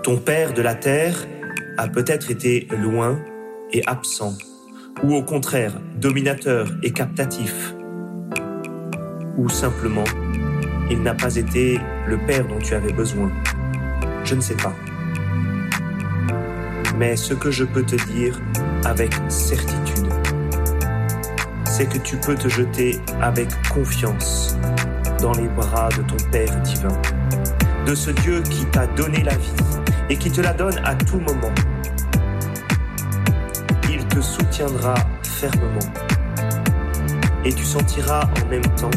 S7: Ton père de la terre a peut-être été loin et absent, ou au contraire dominateur et captatif, ou simplement il n'a pas été le père dont tu avais besoin. Je ne sais pas. Mais ce que je peux te dire avec certitude, c'est que tu peux te jeter avec confiance dans les bras de ton Père divin, de ce Dieu qui t'a donné la vie et qui te la donne à tout moment. Il te soutiendra fermement et tu sentiras en même temps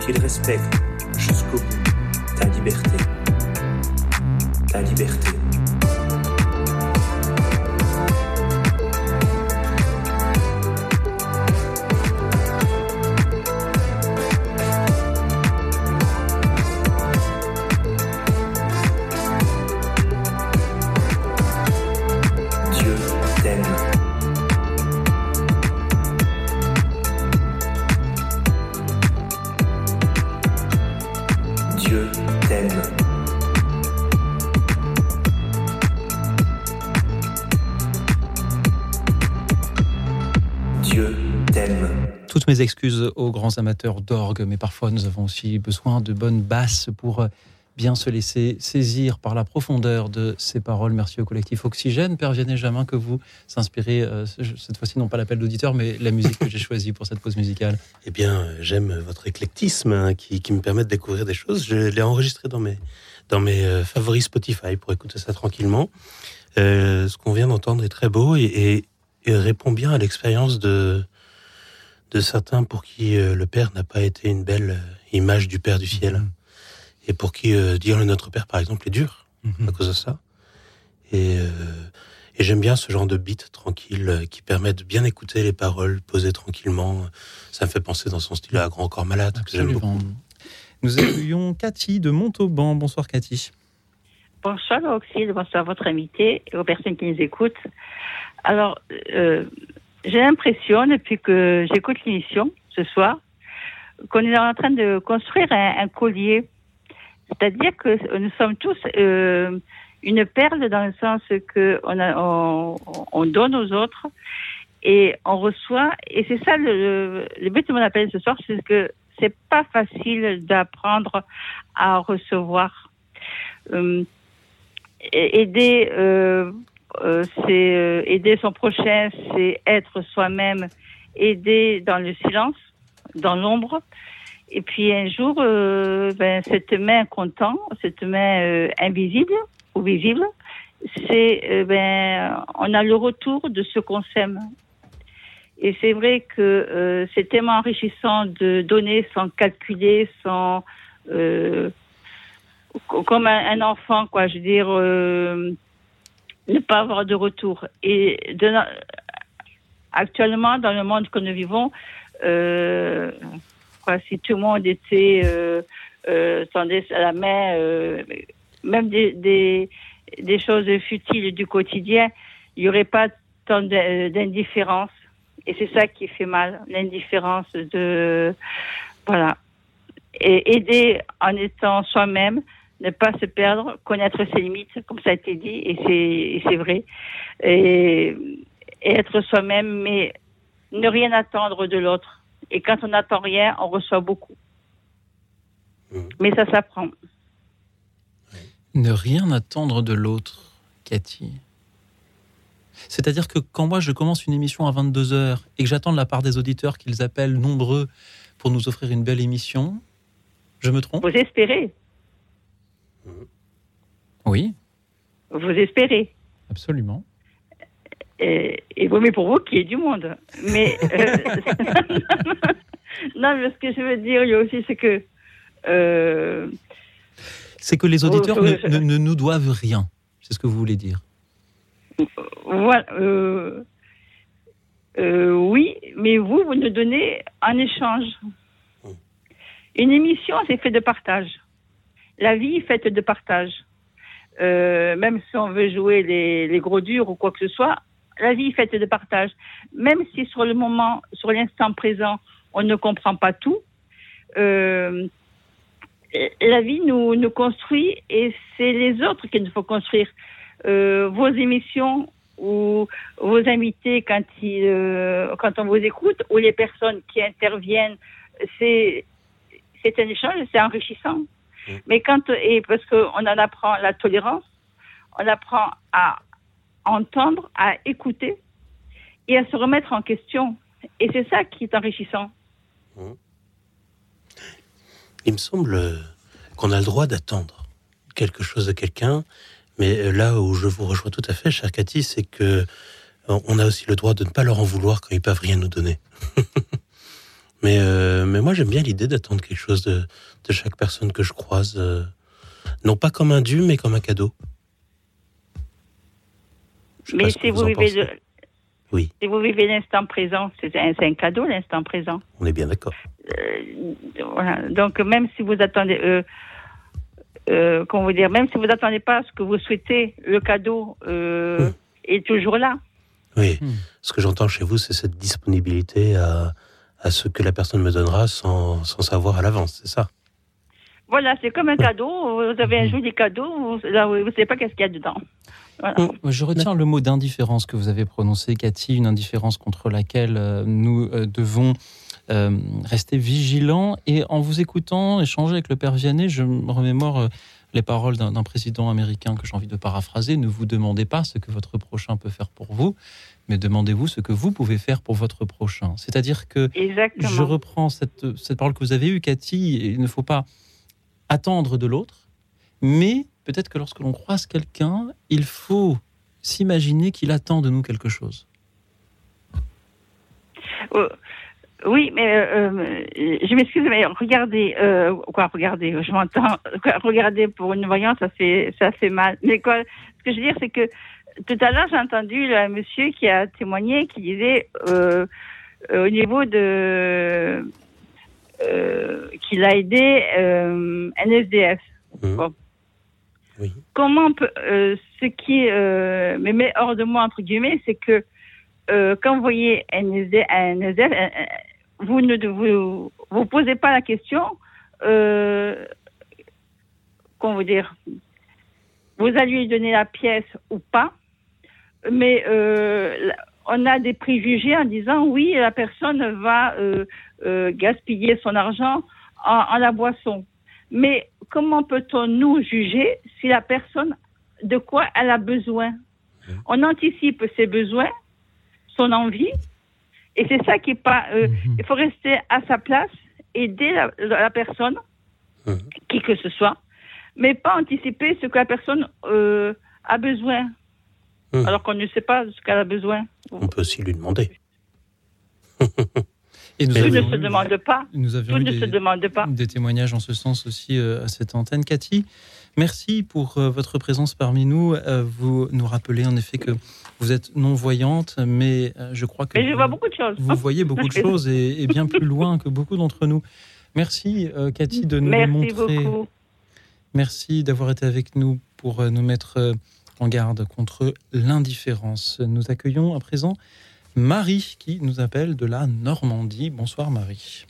S7: qu'il respecte jusqu'au bout ta liberté. Ta liberté.
S1: Excuses aux grands amateurs d'orgue, mais parfois nous avons aussi besoin de bonnes basses pour euh, bien se laisser saisir par la profondeur de ces paroles. Merci au collectif Oxygène. Père Vianney Jamin, que vous s'inspirez, euh, cette fois-ci non pas l'appel d'auditeur, mais la musique que j'ai choisie pour cette pause musicale.
S3: Eh bien, j'aime votre éclectisme hein, qui, me permet de découvrir des choses. Je l'ai enregistré dans mes, dans mes euh, favoris Spotify pour écouter ça tranquillement. ce qu'on vient d'entendre est très beau et répond bien à l'expérience de, de certains pour qui euh, le Père n'a pas été une belle euh, image du Père du ciel, mhm. et pour qui euh, dire le Notre Père, par exemple, est dur mhm. à cause de ça. Et, et j'aime bien ce genre de beat tranquille qui permet de bien écouter les paroles, poser tranquillement. Ça me fait penser dans son style à Grand Corps Malade, que j'aime beaucoup.
S1: Nous accueillons Cathy de Montauban. Bonsoir Cathy.
S8: Bonsoir Auxil, bonsoir à votre invité et aux personnes qui nous écoutent. Alors, euh, j'ai l'impression, depuis que j'écoute l'émission ce soir, qu'on est en train de construire un, collier. C'est-à-dire que nous sommes tous euh, une perle dans le sens que on, on, donne aux autres et on reçoit. Et c'est ça le, le, but de mon appel ce soir, c'est que c'est pas facile d'apprendre à recevoir. Euh, aider, euh, c'est euh, aider son prochain, c'est être soi-même, aider dans le silence, dans l'ombre. Et puis un jour, ben, cette main content, cette main invisible ou visible, c'est ben on a le retour de ce qu'on s'aime. Et c'est vrai que c'est tellement enrichissant de donner sans calculer, sans comme un, enfant, quoi. Je veux dire, euh, ne pas avoir de retour. Et de, actuellement, dans le monde que nous vivons, euh, quoi, si tout le monde était euh, euh tendait à la main, euh, même des, des, des, choses futiles du quotidien, il n'y aurait pas tant d'indifférence. Et c'est ça qui fait mal, l'indifférence de voilà. Et aider en étant soi-même, ne pas se perdre, connaître ses limites, comme ça a été dit, et c'est vrai, et, être soi-même, mais ne rien attendre de l'autre. Et quand on n'attend rien, on reçoit beaucoup. Mmh. Mais ça s'apprend.
S1: Ne rien attendre de l'autre, Cathy. C'est-à-dire que quand moi je commence une émission à 22h et que j'attends de la part des auditeurs qu'ils appellent nombreux pour nous offrir une belle émission, je me trompe?
S8: Vous espérez
S1: oui.
S8: Vous espérez.
S1: Absolument.
S8: Et, et vaut mieux pour vous qu'il y ait du monde. Mais. Euh, non, mais ce que je veux dire aussi, c'est que. Euh,
S1: c'est que les auditeurs ne, nous doivent rien. C'est ce que vous voulez dire.
S8: Voilà. Euh, oui, mais vous, vous nous donnez un échange. Une émission, c'est fait de partage. La vie est faite de partage. Euh, même si on veut jouer les, gros durs ou quoi que ce soit, la vie est faite de partage. Même si sur le moment, sur l'instant présent, on ne comprend pas tout, euh, la vie nous, construit et c'est les autres qu'il faut construire. Euh, vos émissions ou vos invités quand, ils, quand on vous écoute ou les personnes qui interviennent, c'est c'est un échange, c'est enrichissant. Mm. Mais quand, et parce qu'on en apprend la tolérance, on apprend à entendre, à écouter et à se remettre en question. Et c'est ça qui est enrichissant. Mm.
S3: Il me semble qu'on a le droit d'attendre quelque chose de quelqu'un, mais là où je vous rejoins tout à fait, cher Cathy, c'est que on a aussi le droit de ne pas leur en vouloir quand ils peuvent rien nous donner. Mais, euh, mais moi, j'aime bien l'idée d'attendre quelque chose de, de, chaque personne que je croise. Euh, non pas comme un dû, mais comme un cadeau.
S8: mais si vous, vivez
S3: oui.
S8: si vous vivez l'instant présent, c'est un, un, cadeau, l'instant présent.
S3: On est bien d'accord.
S8: Euh, voilà. Donc, même si vous attendez. comment vous dire, même si vous n'attendez pas ce que vous souhaitez, le cadeau hmm. est toujours là.
S3: Oui, hmm. ce que j'entends chez vous, c'est cette disponibilité à, à ce que la personne me donnera sans, sans savoir à l'avance, c'est ça?
S8: Voilà, c'est comme un cadeau. Vous avez un mhm. joli cadeau, vous ne savez pas qu'est-ce qu'il y a dedans.
S1: Je retiens le mot d'indifférence que vous avez prononcé, Cathy, une indifférence contre laquelle euh, nous euh, devons euh, rester vigilants. Et en vous écoutant échanger avec le père Vianney, je me remémore les paroles d'un président américain que j'ai envie de paraphraser. Ne vous demandez pas ce que votre prochain peut faire pour vous, mais demandez-vous ce que vous pouvez faire pour votre prochain. C'est-à-dire que je reprends cette, cette parole que vous avez eue, Cathy, il ne faut pas attendre de l'autre, mais peut-être que lorsque l'on croise quelqu'un, il faut s'imaginer qu'il attend de nous quelque chose.
S8: Euh, Oui, mais je m'excuse, mais regardez, quoi, regardez, je m'entends, regardez pour une voyante, ça fait, ça fait mal. Mais quoi, ce que je veux dire, c'est que tout à l'heure, j'ai entendu un monsieur qui a témoigné, qui disait au niveau de qu'il a aidé NSDF. Mmh. Comment peut, euh, ce qui euh, me met hors de moi, entre guillemets, c'est que euh, quand vous voyez NSD, NSDF, vous ne vous, vous posez pas la question, comment vous dire, vous allez lui donner la pièce ou pas, mais on a des préjugés en disant oui, la personne va gaspiller son argent en la boisson. Mais comment peut-on nous juger si la personne, de quoi elle a besoin? On anticipe ses besoins, son envie, et c'est ça qui est pas. Euh, mhm. Il faut rester à sa place, aider la, personne, mhm. qui que ce soit, mais pas anticiper ce que la personne euh, a besoin, mhm. alors qu'on ne sait pas ce qu'elle a besoin.
S3: On peut aussi lui demander.
S8: Et nous ne se demande pas.
S1: Nous avions
S8: ne des, se demande pas.
S1: Des témoignages en ce sens aussi euh, à cette antenne. Cathy, merci pour euh, votre présence parmi nous. Euh, vous nous rappelez en effet que vous êtes non-voyante, mais je crois que.
S8: Mais je vois beaucoup de choses.
S1: Vous voyez beaucoup de choses et, bien plus loin que beaucoup d'entre nous. Merci, Cathy, de nous
S8: merci
S1: montrer.
S8: Beaucoup.
S1: Merci d'avoir été avec nous pour nous mettre en garde contre l'indifférence. Nous accueillons à présent Marie qui nous appelle de la Normandie. Bonsoir Marie.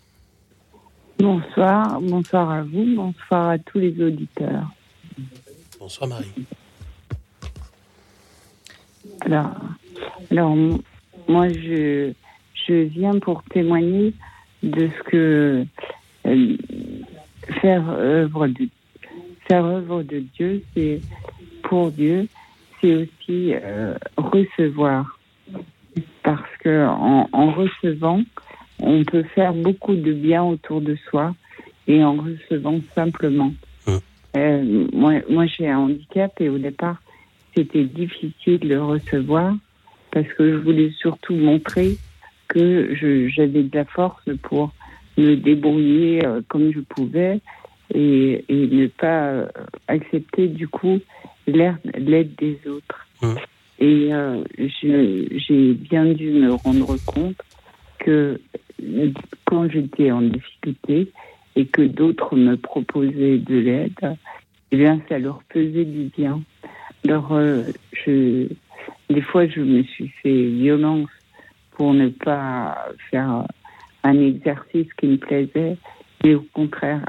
S9: Bonsoir, bonsoir à vous, bonsoir à tous les auditeurs.
S3: Bonsoir Marie.
S9: Alors, moi je, je viens pour témoigner de ce que euh, faire œuvre de faire œuvre de Dieu, c'est pour Dieu, c'est aussi euh, recevoir parce que en, recevant, on peut faire beaucoup de bien autour de soi et en recevant simplement. Euh, moi, moi j'ai un handicap et au départ, c'était difficile de le recevoir parce que je voulais surtout montrer que j'avais de la force pour me débrouiller euh, comme je pouvais et, et ne pas euh, accepter du coup l'aide des autres. Hum. Et euh, j'ai bien dû me rendre compte que quand j'étais en difficulté et que d'autres me proposaient de l'aide, eh bien, ça leur faisait du bien. Alors, euh, je, des fois, je me suis fait violence pour ne pas faire un exercice qui me plaisait, mais au contraire,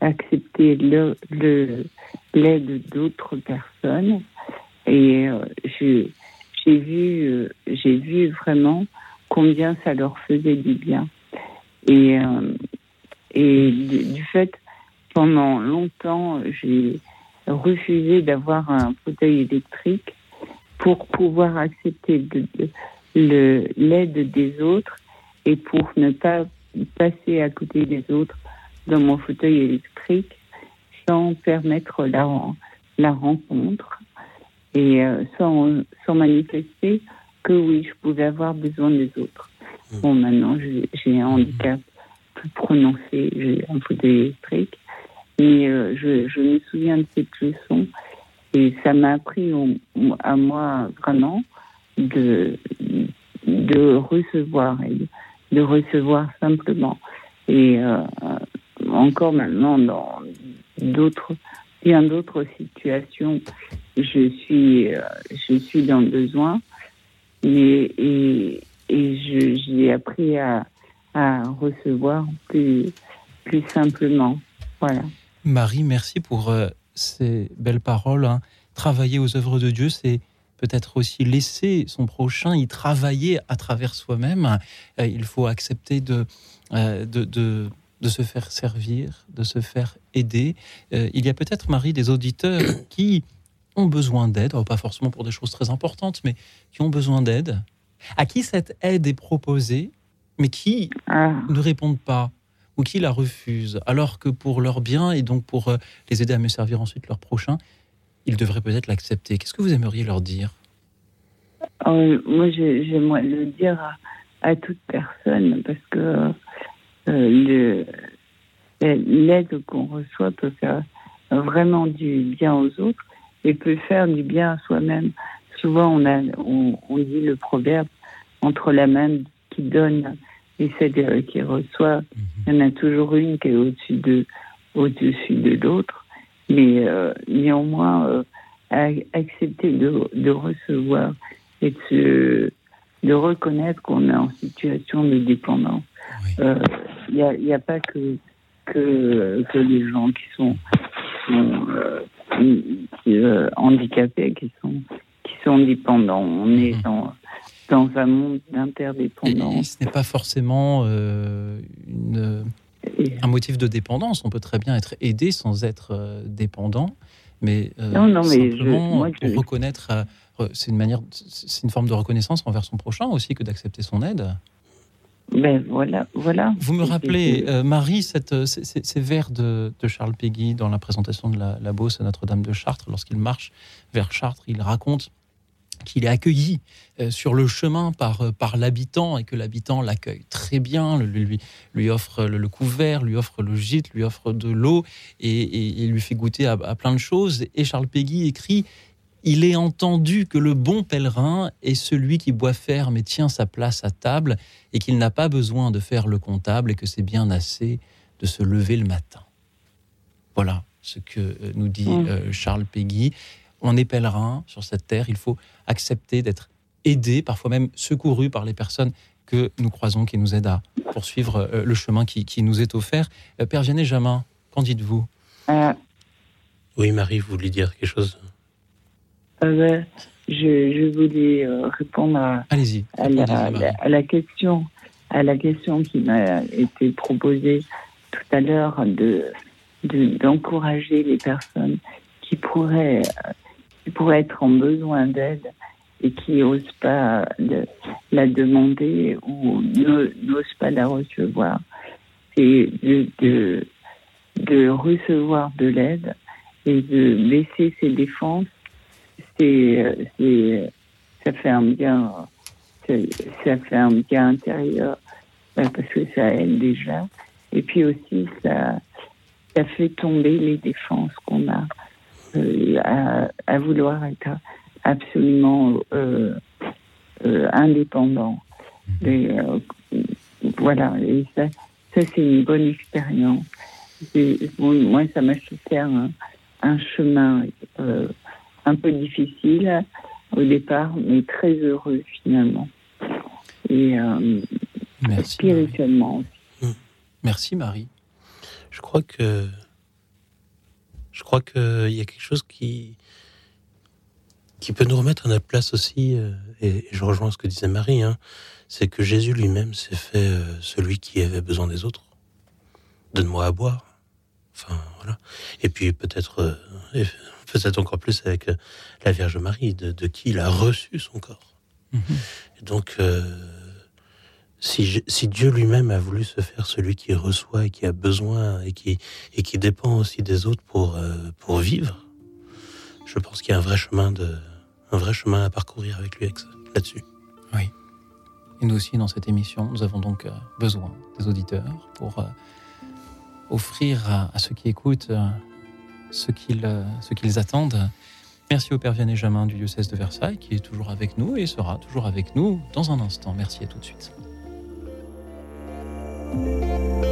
S9: accepter l'aide d'autres personnes et euh, j'ai vu, euh, j'ai vu vraiment combien ça leur faisait du bien. Et, et du, fait, pendant longtemps, j'ai refusé d'avoir un fauteuil électrique pour pouvoir accepter l'aide des autres et pour ne pas passer à côté des autres dans mon fauteuil électrique sans permettre la, la rencontre et euh, sans, sans manifester que oui, je pouvais avoir besoin des autres. Mmh. Bon, maintenant, j'ai un handicap plus prononcé, j'ai un fauteuil électrique, mais euh, je, me souviens de cette leçon et ça m'a appris à moi vraiment de, de recevoir et de, recevoir simplement. Et euh, encore maintenant, dans d'autres bien d'autres situations, je suis, euh, je suis dans le besoin, et, et j'ai appris à, à recevoir plus, plus simplement. Voilà.
S1: Marie, merci pour euh, ces belles paroles. Hein. Travailler aux œuvres de Dieu, c'est peut-être aussi laisser son prochain y travailler à travers soi-même. Euh, il faut accepter de, de, de de se faire servir, de se faire aider. Euh, il y a peut-être, Marie, des auditeurs qui ont besoin d'aide, pas forcément pour des choses très importantes, mais qui ont besoin d'aide, à qui cette aide est proposée, mais qui ah. ne répondent pas ou qui la refusent, alors que pour leur bien et donc pour euh, les aider à mieux servir ensuite leur prochain, ils devraient peut-être l'accepter. Qu'est-ce que vous aimeriez leur dire?
S9: Euh, Moi, j'aimerais le dire à toute personne parce que euh, l'aide qu'on reçoit peut faire vraiment du bien aux autres et peut faire du bien à soi-même. Souvent, on, a, on, dit le proverbe entre la main qui donne et celle qui reçoit, mhm. il y en a toujours une qui est au-dessus de, au-dessus de l'autre. Mais euh, néanmoins, euh, accepter de, de, recevoir et de, de reconnaître qu'on est en situation de dépendance. Euh, il n'y a, pas que, que, que les gens qui sont, handicapés qui sont, qui sont dépendants. On est mhm. dans dans un monde d'interdépendance.
S1: ce n'est pas forcément une, un motif de dépendance. On peut très bien être aidé sans être euh, dépendant, mais, euh, non, non, mais simplement reconnaître, euh, c'est une manière, c'est une forme de reconnaissance envers son prochain aussi que d'accepter son aide.
S9: Ben voilà, voilà.
S1: Vous me rappelez, Marie, cette, ces, vers de, Charles Péguy dans la présentation de la, la Beauce à Notre-Dame de Chartres, lorsqu'il marche vers Chartres, il raconte qu'il est accueilli euh, sur le chemin par, euh, par l'habitant et que l'habitant l'accueille très bien, lui, lui offre le, couvert, lui offre le gîte, lui offre de l'eau et, lui fait goûter à, plein de choses. Et Charles Péguy écrit Il est entendu que le bon pèlerin est celui qui boit ferme et tient sa place à table et qu'il n'a pas besoin de faire le comptable et que c'est bien assez de se lever le matin. Voilà ce que euh, nous dit mmh. Charles Péguy on est pèlerin sur cette terre, il faut accepter d'être aidé, parfois même secouru par les personnes que nous croisons, qui nous aident à poursuivre euh, le chemin qui, nous est offert. Euh, Père Vianney Jamin, qu'en dites-vous?
S3: Euh, Oui, Marie, vous vouliez dire quelque chose?
S9: Je, je, voulais répondre à, à, la, question, à la question qui m'a été proposée tout à l'heure de d'encourager les personnes qui pourraient qui pourraient être en besoin d'aide et qui n'osent pas la demander ou n'osent pas la recevoir. C'est de, de, de, recevoir de l'aide et de laisser ses défenses. C'est, ça fait un bien, ça fait un bien intérieur euh, parce que ça aide déjà. Et puis aussi, ça, ça fait tomber les défenses qu'on a à, à, vouloir être absolument euh, euh, indépendant. Mhm. Et, euh, voilà, et ça, ça c'est une bonne expérience. moi, ça m'a fait faire un, un chemin un peu difficile au départ, mais très heureux finalement. Et Merci, spirituellement aussi.
S1: Merci Marie.
S3: Je crois que je crois qu'il y a quelque chose qui, qui peut nous remettre à notre place aussi, euh, et, je rejoins ce que disait Marie, hein, c'est que Jésus lui-même s'est fait euh, celui qui avait besoin des autres. Donne-moi à boire. Enfin, voilà. Et puis peut-être, euh, peut-être encore plus avec la Vierge Marie, de, qui il a reçu son corps. Mm-hmm. donc, si, Dieu lui-même a voulu se faire celui qui reçoit et qui a besoin et qui, et qui dépend aussi des autres pour, euh, pour vivre, je pense qu'il y a un vrai chemin de, un vrai chemin à parcourir avec lui là-dessus.
S1: Oui. Et nous aussi, dans cette émission, nous avons donc euh, besoin des auditeurs pour euh, offrir à, ceux qui écoutent ce qu'ils ce qu'ils attendent. Merci au Père Vianney Jamin du diocèse de Versailles qui est toujours avec nous et sera toujours avec nous dans un instant. Merci à tout de suite. Música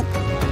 S1: Dans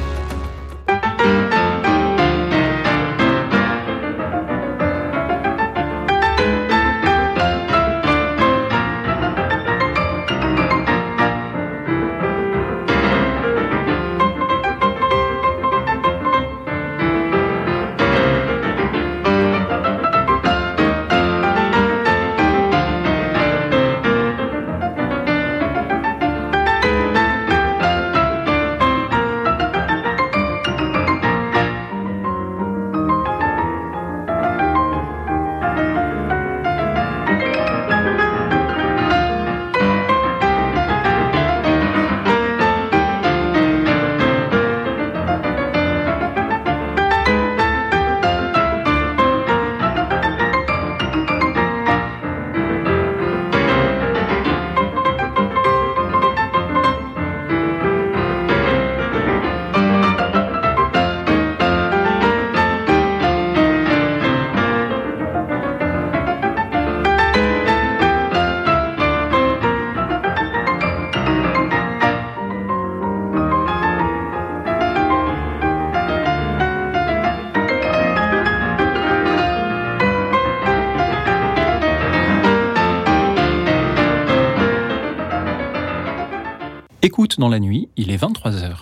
S1: la nuit, il est 23h.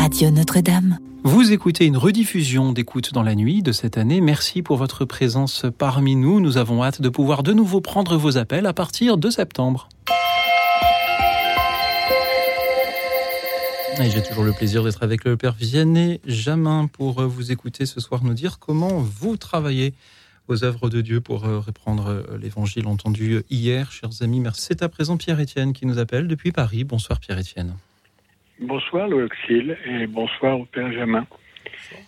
S10: Radio Notre-Dame.
S1: Vous écoutez une rediffusion d'écoute dans la nuit de cette année. Merci pour votre présence parmi nous. Nous avons hâte de pouvoir de nouveau prendre vos appels à partir de septembre. j'ai toujours le plaisir d'être avec le Père Vianney Jamin pour vous écouter ce soir nous dire comment vous travaillez aux œuvres de Dieu pour euh, reprendre euh, l'évangile entendu hier, chers amis. Merci. C'est à présent Pierre-Étienne qui nous appelle depuis Paris. Bonsoir Pierre-Étienne.
S11: Bonsoir Louis et bonsoir au Père Jamin.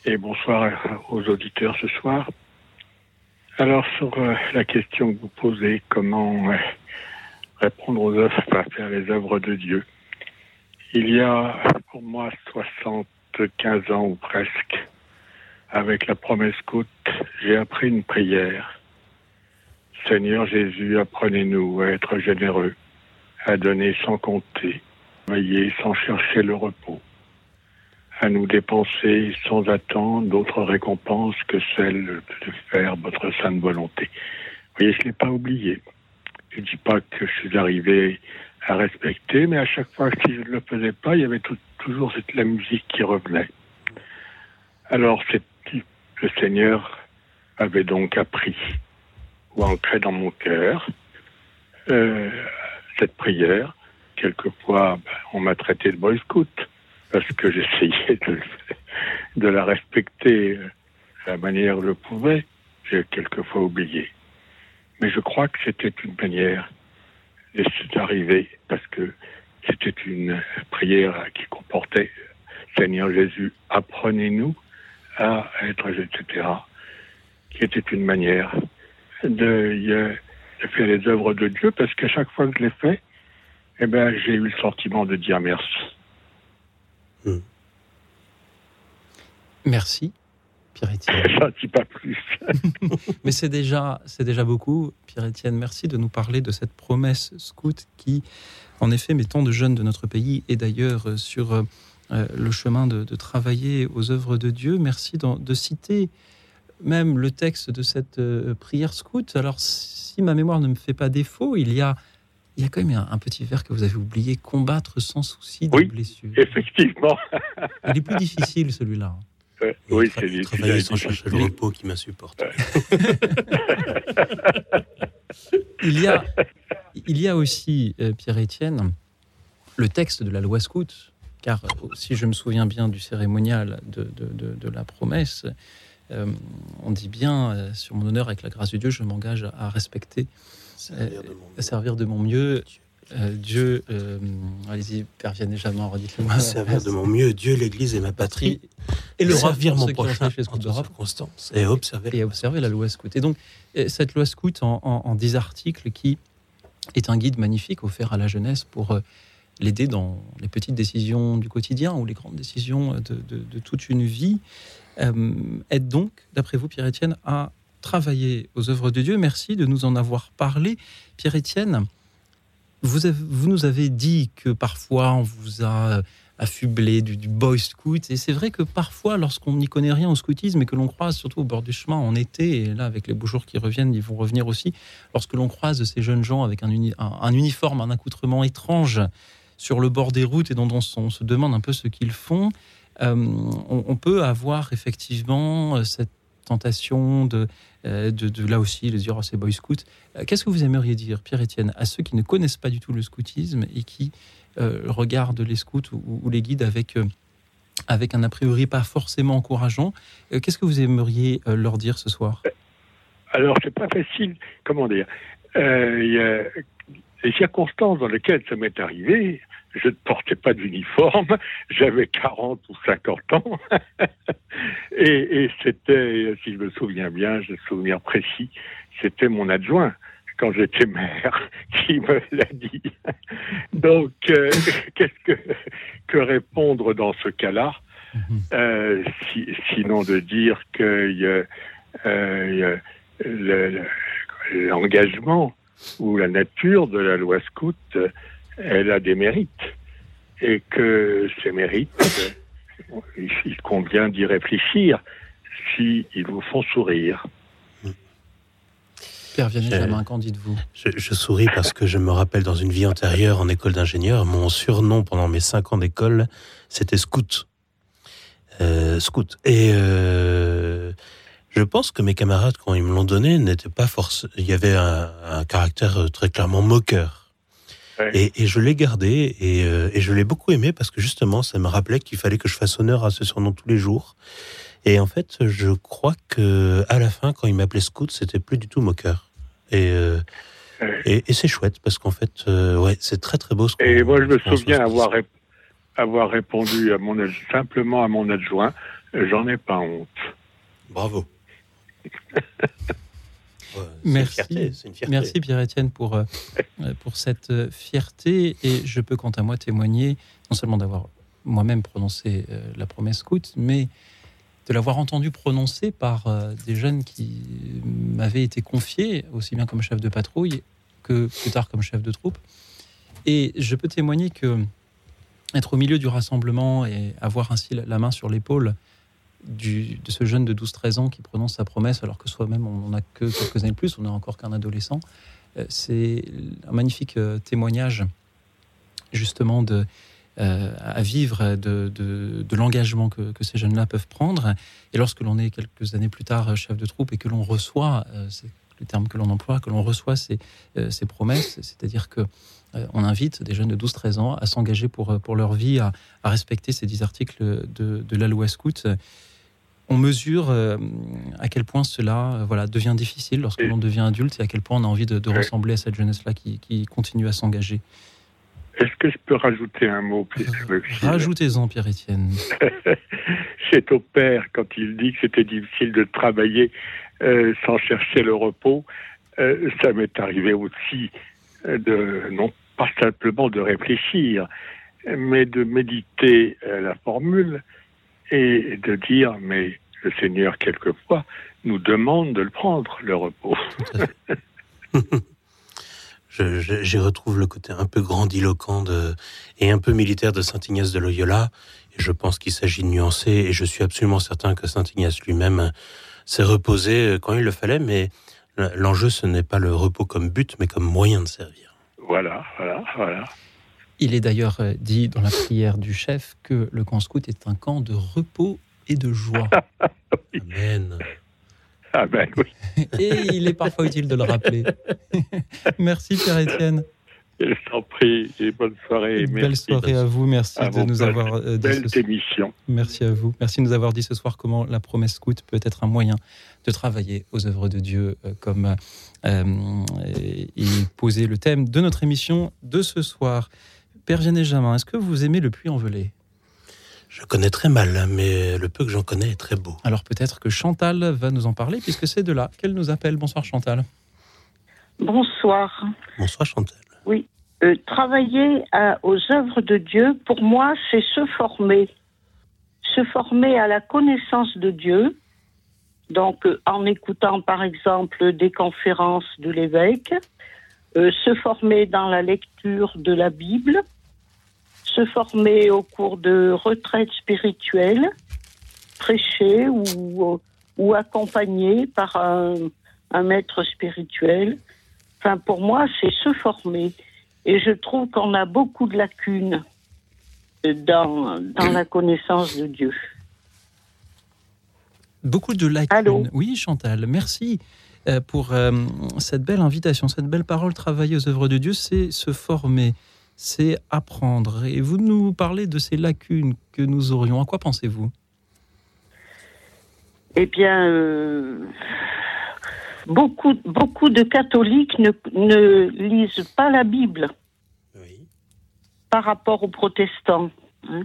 S11: Et bonsoir aux auditeurs ce soir. Alors sur euh, la question que vous posez, comment répondre aux œuvres, faire les œuvres de Dieu. Il y a pour moi 75 ans ou presque, avec la promesse coûte, j'ai appris une prière. Seigneur Jésus, apprenez-nous à être généreux, à donner sans compter, veiller sans chercher le repos, à nous dépenser sans attendre d'autres récompenses que celle de faire votre sainte volonté. Vous voyez, je ne pas oublié. Je ne dis pas que je suis arrivé à respecter, mais à chaque fois que je ne le faisais pas, il y avait toujours cette, la musique qui revenait. Alors, c'est le Seigneur avait donc appris ou ancré dans mon cœur euh, cette prière. Quelquefois, ben, on m'a traité de boy scout parce que j'essayais de, la respecter de la manière que je pouvais. J'ai quelquefois oublié. Mais je crois que c'était une manière de arriver parce que c'était une prière qui comportait Seigneur Jésus, apprenez-nous à être, etc., qui était une manière de, faire les œuvres de Dieu, parce qu'à chaque fois que je l'ai fait, eh ben, j'ai eu le sentiment de dire merci.
S1: Hmm. Merci, Pierre-Étienne.
S11: Je dis pas plus.
S1: Mais c'est déjà, c'est déjà beaucoup, Pierre-Étienne. Merci de nous parler de cette promesse scout qui, en effet, met tant de jeunes de notre pays et d'ailleurs sur euh, euh, le chemin de, travailler aux œuvres de Dieu. Merci de, citer même le texte de cette euh, prière scout. Alors, si ma mémoire ne me fait pas défaut, il y a, il y a quand même un, petit vers que vous avez oublié combattre sans souci de
S11: oui,
S1: blessures.
S11: Effectivement.
S1: il est plus difficile celui-là.
S11: oui, c'est lui.
S3: Travailler sans chercher le repos qui m'insupporte.
S1: il, y a, il y a aussi, euh, Pierre-Étienne, le texte de la loi scout car si je me souviens bien du cérémonial de, de, la promesse, euh, on dit bien, euh, sur mon honneur, avec la grâce de Dieu, je m'engage à, respecter, à servir de mon mieux Dieu, allez-y, Père Vianney Jamin, redites-le-moi.
S3: Servir de mon mieux Dieu, l'Église et ma patrie.
S1: Et le
S3: servir mon prochain en toutes circonstances. Et observer.
S1: Et observer la loi scout. Et donc, cette loi scout en, en, 10 articles qui est un guide magnifique offert à la jeunesse pour l'aider dans les petites décisions du quotidien ou les grandes décisions de, de toute une vie. aide donc, d'après vous, Pierre-Étienne, à travailler aux œuvres de Dieu. Merci de nous en avoir parlé. Pierre-Étienne, vous, vous, nous avez dit que parfois on vous a affublé du, boy scout. Et c'est vrai que parfois, lorsqu'on n'y connaît rien au scoutisme et que l'on croise, surtout au bord du chemin en été, et là avec les beaux jours qui reviennent, ils vont revenir aussi, lorsque l'on croise ces jeunes gens avec un, uniforme, un accoutrement étrange sur le bord des routes et dont on, se demande un peu ce qu'ils font, euh, on, peut avoir effectivement euh, cette tentation de, euh, de, là aussi les dire oh, c'est boy scout. Qu'est-ce que vous aimeriez dire, Pierre-Étienne, à ceux qui ne connaissent pas du tout le scoutisme et qui regardent les scouts ou, les guides avec, avec un a priori pas forcément encourageant Qu'est-ce que vous aimeriez leur dire ce soir?
S11: Alors, c'est pas facile, comment dire? Les circonstances dans lesquelles ça m'est arrivé, je ne portais pas d'uniforme, j'avais 40 ou 50 ans, et, c'était, si je me souviens bien, j'ai souvenir précis, c'était mon adjoint quand j'étais maire qui me l'a dit. Donc, euh, qu'est-ce que, que répondre dans ce cas-là? Mhm. euh, Sinon de dire que euh, l'engagement où la nature de la loi scout, elle a des mérites. Et que ces mérites, il convient d'y réfléchir s'ils vous font sourire.
S1: Père Vianney qu'en dites-vous?
S3: je, je, souris parce que je me rappelle dans une vie antérieure en école d'ingénieur, mon surnom pendant mes cinq ans d'école, c'était Scout. Euh, scout. Et euh, je pense que mes camarades, quand ils me l'ont donné, n'étaient pas forcément. Il y avait un, caractère euh, très clairement moqueur. Et, je l'ai gardé euh, et, je l'ai beaucoup aimé parce que justement, ça me rappelait qu'il fallait que je fasse honneur à ce surnom tous les jours. Et en fait, je crois que à la fin, quand il m'appelait Scout, c'était plus du tout moqueur. Et, euh, et, c'est chouette parce qu'en fait, ouais, c'est très très beau. Ce
S11: et moi, je me souviens avoir, avoir répondu à mon, simplement à mon adjoint, j'en ai pas honte.
S3: Bravo.
S1: merci, merci Pierre-Étienne pour, euh, pour cette euh, fierté. Et je peux, quant à moi, témoigner non seulement d'avoir moi-même prononcé euh, la promesse scout, mais de l'avoir entendu prononcer par des jeunes qui m'avaient été confiés, aussi bien comme chef de patrouille que plus tard comme chef de troupe. Et je peux témoigner que être au milieu du rassemblement et avoir ainsi la main sur l'épaule de ce jeune de 12-13 ans qui prononce sa promesse alors que soi-même on n'en a que quelques années de plus, on n'est encore qu'un adolescent. Euh, c'est un magnifique euh, témoignage justement de, euh, à vivre de, de, l'engagement que, ces jeunes-là peuvent prendre. Et lorsque l'on est quelques années plus tard chef de troupe et que l'on reçoit, c'est le terme que l'on emploie, que l'on reçoit ces, ces promesses, c'est-à-dire que on invite des jeunes de 12-13 ans à s'engager pour, pour leur vie, à, à respecter ces 10 articles de, de la loi scout on mesure euh, à quel point cela euh, voilà, devient difficile lorsque l'on devient adulte et à quel point on a envie de, ressembler à cette jeunesse-là qui, continue à s'engager.
S11: Est-ce que je peux rajouter un mot
S1: Rajoutez-en, Pierre-Étienne.
S11: C'est au père, quand il dit que c'était difficile de travailler euh, sans chercher le repos, ça m'est arrivé aussi de, non pas simplement de réfléchir, mais de méditer la formule et de dire, mais le Seigneur, quelquefois, nous demande de le prendre, le repos.
S3: J'y retrouve le côté un peu grandiloquent de, et un peu militaire de Saint Ignace de Loyola. Et je pense qu'il s'agit de nuancer. Et je suis absolument certain que Saint Ignace lui-même s'est reposé quand il le fallait. Mais l'enjeu, ce n'est pas le repos comme but, mais comme moyen de servir.
S11: Voilà, voilà, voilà.
S1: Il est d'ailleurs euh, dit dans la prière du chef que le camp scout est un camp de repos et de joie.
S3: Amen.
S11: Amen, oui.
S1: Et il est parfois utile de le rappeler. Merci Pierre-Étienne.
S11: Je t'en prie et bonne soirée.
S1: Belle soirée à vous. Merci de nous avoir
S11: euh, dit. Belle émission.
S1: Merci à vous. Merci de nous avoir dit ce soir comment la promesse scout peut être un moyen de travailler aux œuvres de Dieu, euh, comme euh, et poser le thème de notre émission de ce soir. Père Jamin, est-ce que vous aimez le puits envelé
S3: je connais très mal, mais le peu que j'en connais est très beau.
S1: Alors peut-être que Chantal va nous en parler, puisque c'est de là qu'elle nous appelle. Bonsoir Chantal.
S12: Bonsoir.
S3: Bonsoir Chantal.
S12: Oui. Euh, travailler aux œuvres de Dieu, pour moi, c'est se former. Se former à la connaissance de Dieu. Donc, euh, en écoutant, par exemple, des conférences de l'évêque, euh, se former dans la lecture de la Bible, se former au cours de retraites spirituelles, prêcher ou, ou accompagner par un, maître spirituel. Enfin, pour moi, c'est se former. Et je trouve qu'on a beaucoup de lacunes dans, dans la connaissance de Dieu.
S1: Beaucoup de lacunes. oui, Chantal, merci euh, pour euh, cette belle invitation, cette belle parole. Travailler aux œuvres de Dieu, c'est se former c'est apprendre. Et vous nous parlez de ces lacunes que nous aurions. À quoi pensez-vous?
S12: Eh bien, euh, beaucoup, beaucoup de catholiques ne, lisent pas la Bible par rapport aux protestants. Hein.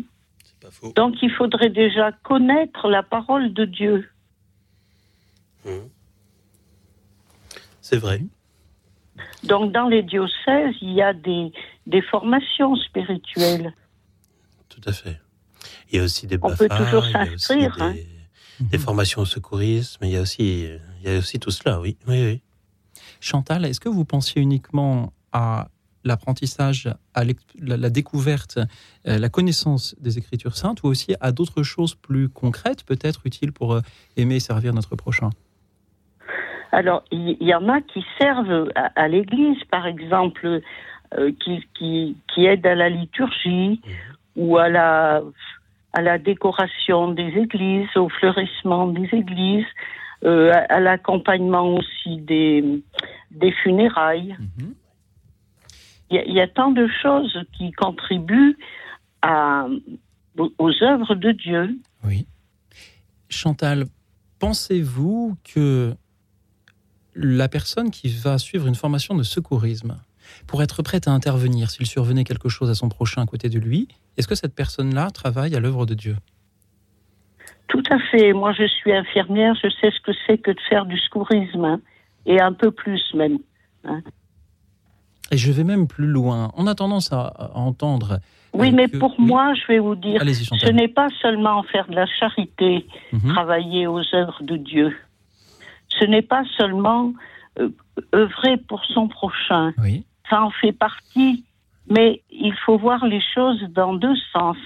S12: Donc il faudrait déjà connaître la parole de Dieu.
S3: Mmh. C'est vrai.
S12: Donc, dans les diocèses, il y a des, des formations spirituelles.
S3: Tout à fait. Il y a aussi des
S12: On peut toujours s'inscrire.
S3: Hein. Des, formations au secourisme, il y a aussi, il y a aussi tout cela, oui. oui, oui.
S1: Chantal, est-ce que vous pensiez uniquement à l'apprentissage, à la, découverte, euh, la connaissance des Écritures saintes, ou aussi à d'autres choses plus concrètes, peut-être utiles pour euh, aimer et servir notre prochain?
S12: Alors, il y, en a qui servent à, l'Église, par exemple, euh, qui, qui, qui, aident à la liturgie ou à la, à la décoration des églises, au fleurissement des églises, euh, à, l'accompagnement aussi des, des funérailles. Mhm. Il y, y, a tant de choses qui contribuent à, aux œuvres de Dieu.
S1: Oui. Chantal, pensez-vous que la personne qui va suivre une formation de secourisme, pour être prête à intervenir s'il survenait quelque chose à son prochain à côté de lui, est-ce que cette personne-là travaille à l'œuvre de Dieu?
S12: Tout à fait. Moi, je suis infirmière, je sais ce que c'est que de faire du secourisme, hein, et un peu plus même. Hein.
S1: Et je vais même plus loin. On a tendance à, entendre.
S12: Oui, euh, mais pour moi, je vais vous dire, ce n'est pas seulement faire de la charité, mhm. travailler aux œuvres de Dieu ce n'est pas seulement euh, œuvrer pour son prochain. Ça en fait partie, mais il faut voir les choses dans deux sens.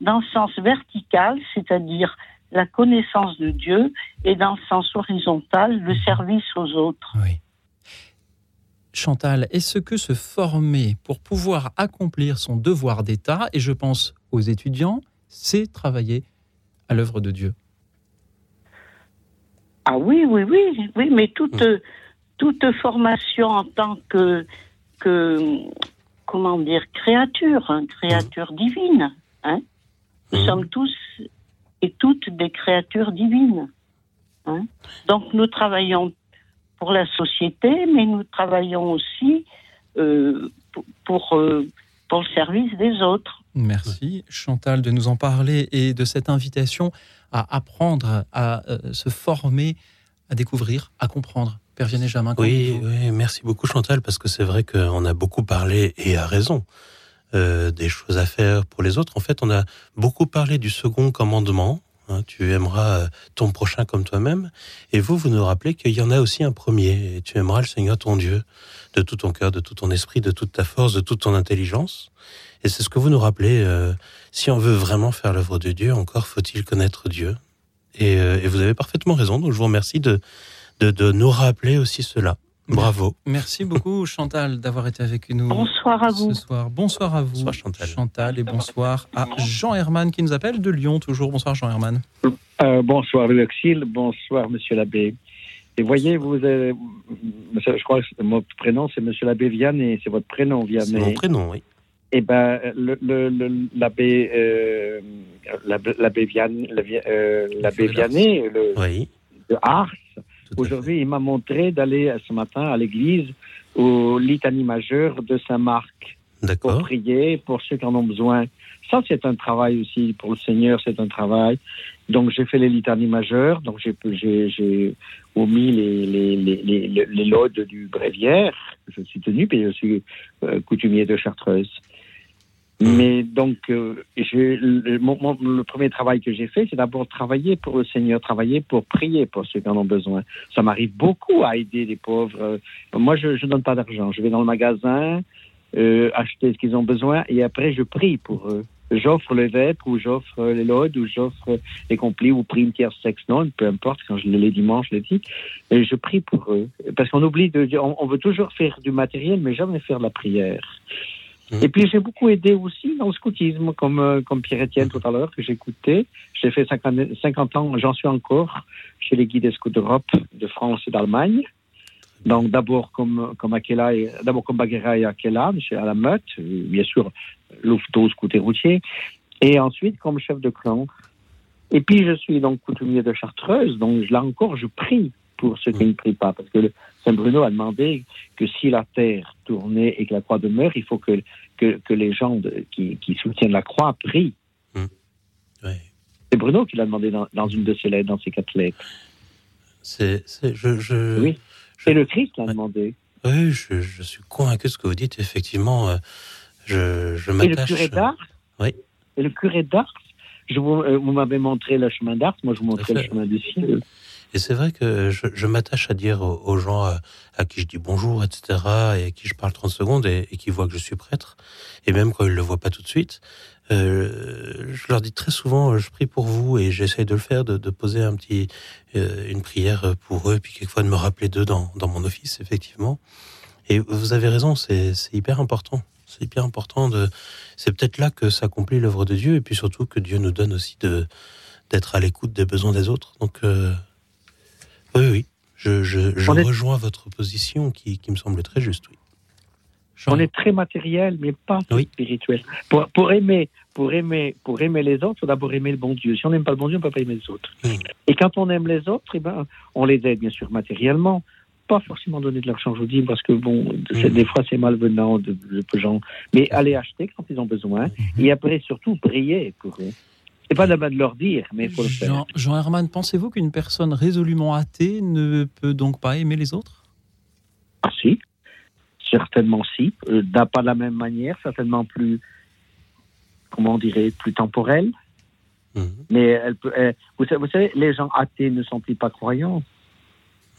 S12: Dans le sens vertical, c'est-à-dire la connaissance de Dieu, et dans le sens horizontal, le service aux autres.
S1: Chantal, est-ce que se former pour pouvoir accomplir son devoir d'État, et je pense aux étudiants, c'est travailler à l'œuvre de Dieu?
S12: Ah oui, oui, oui, oui, mais toute, mm. toute formation en tant que, que comment dire, créature, hein, créature divine. Hein. Nous mm. sommes tous et toutes des créatures divines. Hein. Donc nous travaillons pour la société, mais nous travaillons aussi euh, pour, euh, pour le service des autres.
S1: Merci Chantal de nous en parler et de cette invitation à apprendre, à euh, se former, à découvrir, à comprendre. Vianney Jamin.
S3: Oui, oui, merci beaucoup Chantal, parce que c'est vrai qu'on a beaucoup parlé, et à raison, euh, des choses à faire pour les autres. En fait, on a beaucoup parlé du second commandement, hein, tu aimeras euh, ton prochain comme toi-même. Et vous, vous nous rappelez qu'il y en a aussi un premier. Et tu aimeras le Seigneur ton Dieu de tout ton cœur, de tout ton esprit, de toute ta force, de toute ton intelligence. Et c'est ce que vous nous rappelez. Euh, si on veut vraiment faire l'œuvre de Dieu, encore faut-il connaître Dieu. Euh, et, vous avez parfaitement raison. Donc je vous remercie de, de, nous rappeler aussi cela. Bravo.
S1: Merci beaucoup Chantal d'avoir été avec nous.
S12: Bonsoir à vous.
S1: Ce soir. Bonsoir à vous. Bonsoir Chantal. Chantal et bonsoir à Jean Herman qui nous appelle de Lyon toujours. Bonsoir Jean Herman.
S13: Euh, bonsoir Luxil, bonsoir Monsieur l'abbé. Et voyez, vous, je crois que mon prénom, c'est Monsieur l'abbé Vianney, c'est votre prénom, Vianney. C'est
S3: mon prénom, oui.
S13: Eh ben, l'abbé euh, l'abbé Vianney, euh, l'abbé Vianney, le, de Ars, aujourd'hui, il m'a montré d'aller ce matin à l'église au litanie majeur de Saint-Marc pour prier pour ceux qui en ont besoin. Ça, c'est un travail aussi pour le Seigneur, c'est un travail. Donc, j'ai fait les litanies majeures, donc j'ai omis les, les, les, les, les lodes du bréviaire, je suis tenu, puis je suis euh, coutumier de Chartreuse. Mmh. Mais donc, euh, le, le, premier travail que j'ai fait, c'est d'abord travailler pour le Seigneur, travailler pour prier pour ceux qui en ont besoin. Ça m'arrive beaucoup à aider les pauvres. Moi, je ne donne pas d'argent. Je vais dans le magasin, euh, acheter ce qu'ils ont besoin et après, je prie pour eux j'offre les vêpres ou j'offre les lodes ou j'offre les complis ou prie une tierce sexe non, peu importe, quand je les dimanche, je les dis, et je prie pour eux. Parce qu'on oublie de dire, on, veut toujours faire du matériel, mais jamais faire de la prière. Et puis j'ai beaucoup aidé aussi dans le scoutisme, comme, euh, comme Pierre-Étienne tout à l'heure, que j'écoutais. J'ai fait 50, 50 ans, j'en suis encore chez les guides des scouts d'Europe, de France et d'Allemagne. Donc d'abord comme comme Akela, d'abord comme Baguera et Akela, à la Meute, bien sûr Louveteau, scouter routier, et ensuite comme chef de clan. Et puis je suis donc coutumier de Chartreuse, donc là encore je prie pour ceux qui ne prient pas, parce que Saint Bruno a demandé que si la terre tournait et que la croix demeure, il faut que que, que les gens qui, qui, soutiennent la croix prient. Mmh. C'est Bruno qui l'a demandé dans, dans, une de ses lettres, dans ses quatre lettres.
S3: C'est, je, je,
S13: oui. Et le Christ l'a demandé.
S3: Oui, je, suis convaincu de ce que vous dites. Effectivement, euh, je, je m'attache.
S13: Et le curé d'Ars
S3: Oui.
S13: Et le curé d'Ars je vous, euh, vous m'avez montré le chemin d'Ars, moi je vous montrais le chemin du ciel.
S3: Et c'est vrai que je, m'attache à dire aux, gens à, qui je dis bonjour, etc., et à qui je parle 30 secondes et, qui voient que je suis prêtre, et même quand ils ne le voient pas tout de suite, euh, je leur dis très souvent, je prie pour vous et j'essaye de le faire, de, poser un petit, euh, une prière pour eux, puis quelquefois de me rappeler d'eux dans, mon office, effectivement. Et vous avez raison, c'est hyper important. C'est hyper important de. C'est peut-être là que s'accomplit l'œuvre de Dieu, et puis surtout que Dieu nous donne aussi d'être à l'écoute des besoins des autres. Donc, euh, oui, oui, je, je, rejoins votre position qui, qui me semble très juste. Oui.
S13: On est très matériel, mais pas spirituel. Pour, pour, aimer, pour, aimer, pour aimer les autres, il faut d'abord aimer le bon Dieu. Si on n'aime pas le bon Dieu, on ne peut pas aimer les autres. Et quand on aime les autres, eh ben, on les aide bien sûr matériellement. Pas forcément donner de l'argent, je vous dis, parce que bon, des fois c'est malvenant de, de, gens. Mais aller acheter quand ils ont besoin. Mhm. Et après, surtout, prier pour eux. C'est pas la de leur dire, mais il faut le faire.
S1: Jean Herman, pensez-vous qu'une personne résolument athée ne peut donc pas aimer les autres?
S13: Ah si certainement si, euh, pas de la même manière, certainement plus, comment on dirait, plus temporelle. Mhm. Mais elle peut, vous, savez, les gens athées ne sont-ils pas croyants?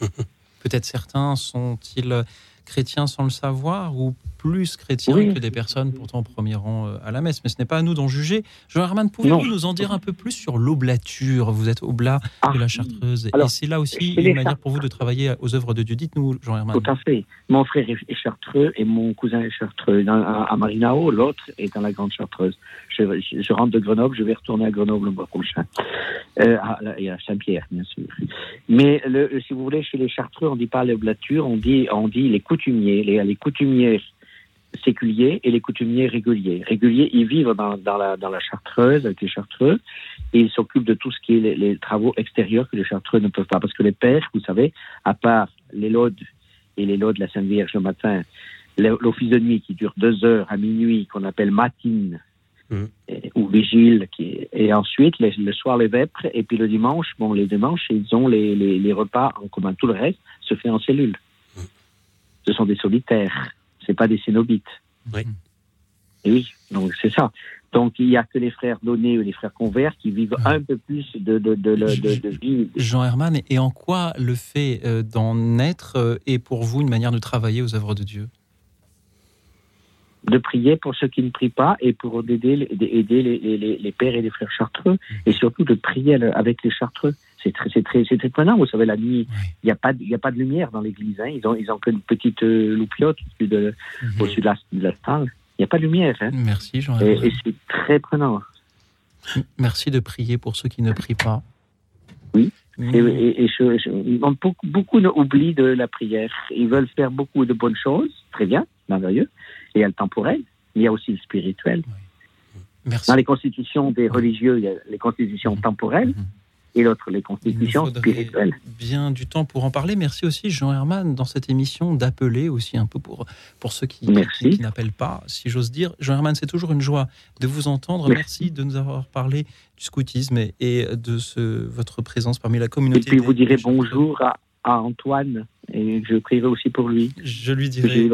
S1: Peut-être certains sont-ils chrétiens sans le savoir ou plus chrétiens que des personnes pourtant au premier rang euh, à la messe. Mais ce n'est pas à nous d'en juger. Jean Herman, pouvez-vous nous en dire un peu plus sur l'oblature? Vous êtes oblat ah, de la Chartreuse. et c'est là aussi une manière pour vous de travailler aux œuvres de Dieu. Dites-nous, Jean Herman.
S13: Tout à fait. Mon frère est chartreux et mon cousin est chartreux. à Marinao, l'autre est dans la Grande Chartreuse. Je, rentre de Grenoble, je vais retourner à Grenoble le mois prochain. Euh, à, à Saint-Pierre, bien sûr. Mais le, si vous voulez, chez les chartreux, on ne dit pas l'oblature, on dit, on dit les coutumiers, les, les coutumières séculiers et les coutumiers réguliers. Réguliers, ils vivent dans, dans, la, dans la chartreuse, avec les chartreux, et ils s'occupent de tout ce qui est les, travaux extérieurs que les chartreux ne peuvent pas. Parce que les pères, vous savez, à part les laudes et les laudes de la Sainte Vierge le matin, l'office de nuit qui dure deux heures à minuit, qu'on appelle matine, mmh. ou vigile, qui, et ensuite le soir les vêpres, et puis le dimanche, bon, les dimanches, ils ont les, les, les repas en commun. Tout le reste se fait en cellule. Mmh. Ce sont des solitaires c'est pas des cénobites.
S3: Oui.
S13: Et oui, donc c'est ça. Donc il n'y a que les frères donnés ou les frères converts qui vivent un peu plus de, de, de, de, vie.
S1: Jean Herman, et en quoi le fait euh, d'en être euh, est pour vous une manière de travailler aux œuvres de Dieu?
S13: De prier pour ceux qui ne prient pas et pour aider, aider les, les, les, pères et les frères chartreux et surtout de prier avec les chartreux. C'est très, c'est très, c'est étonnant. Vous savez, la nuit, il n'y a pas, il a pas de lumière dans l'église. Hein. Ils ont, ils ont qu'une petite euh, loupiote au-dessus de, mhm. de la, de la Il n'y a pas de lumière. Hein.
S1: Merci, Jean.
S13: Et, et c'est très prenant.
S1: Merci de prier pour ceux qui ne prient pas.
S13: Oui. Mm. Et, beaucoup, beaucoup oublient de la prière. Ils veulent faire beaucoup de bonnes choses, très bien, merveilleux. Et il y a le temporel, mais il y a aussi le spirituel. Dans les constitutions des religieux, il y a les constitutions mm-hmm. temporelles. Et l'autre les constitutions spirituelles.
S1: Bien du temps pour en parler. Merci aussi Jean Herman dans cette émission d'appeler aussi un peu pour, pour ceux qui, qui, n'appellent pas, si j'ose dire. Jean Herman, c'est toujours une joie de vous entendre. Merci. de nous avoir parlé du scoutisme et, de ce, votre présence parmi la communauté.
S13: Et puis vous direz bonjour à, à, Antoine et je prierai aussi pour lui.
S1: Je lui dirai.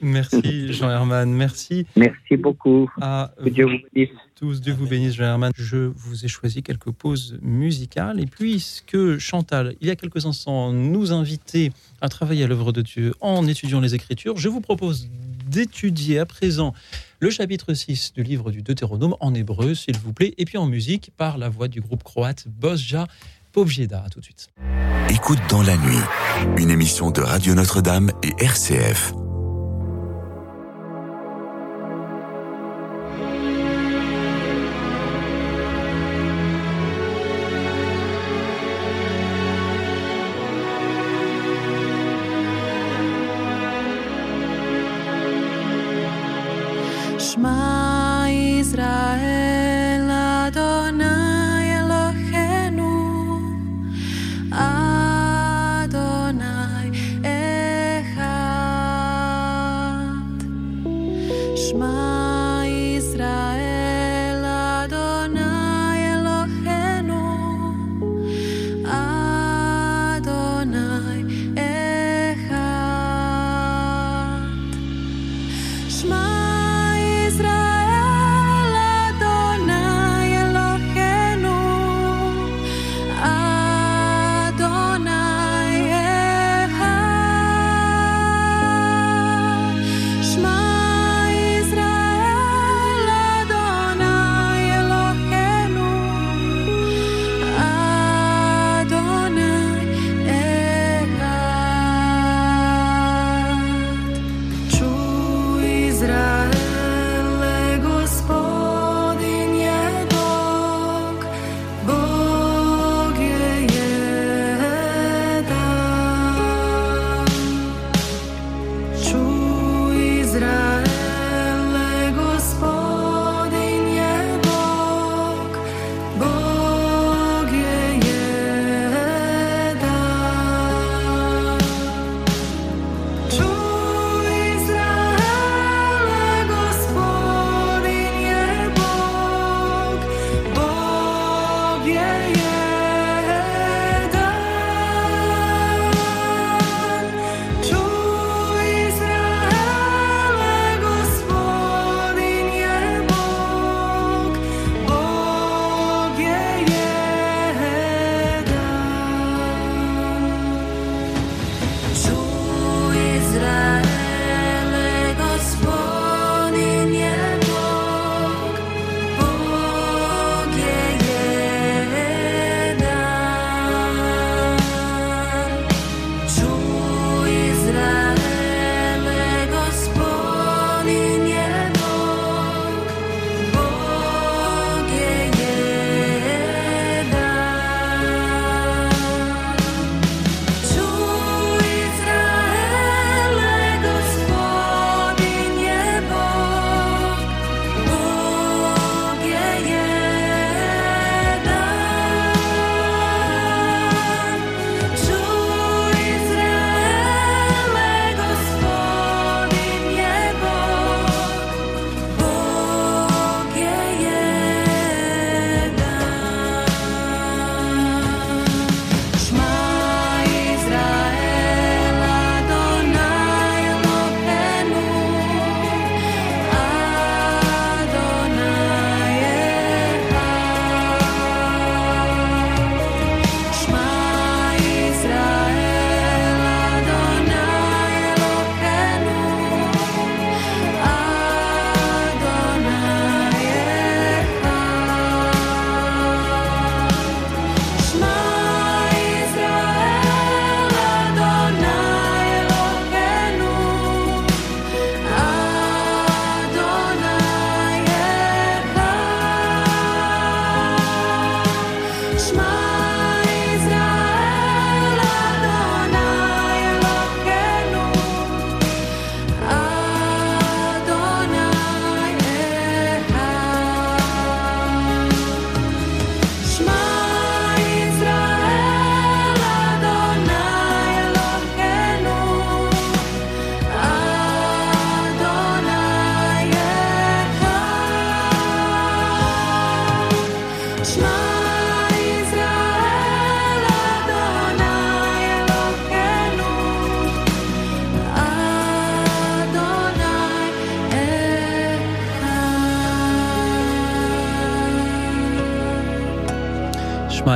S1: Merci Jean Herman, merci.
S13: Merci beaucoup. que Dieu vous bénisse.
S1: Tous, Dieu vous bénisse Jean Herman. Je vous ai choisi quelques pauses musicales et puisque Chantal, il y a quelques instants, nous invitait à travailler à l'œuvre de Dieu en étudiant les Écritures, je vous propose d'étudier à présent le chapitre 6 du livre du Deutéronome en hébreu, s'il vous plaît, et puis en musique par la voix du groupe croate Bosja Povjeda. À tout de suite.
S2: Écoute dans la nuit, une émission de Radio Notre-Dame et RCF.
S1: Israel.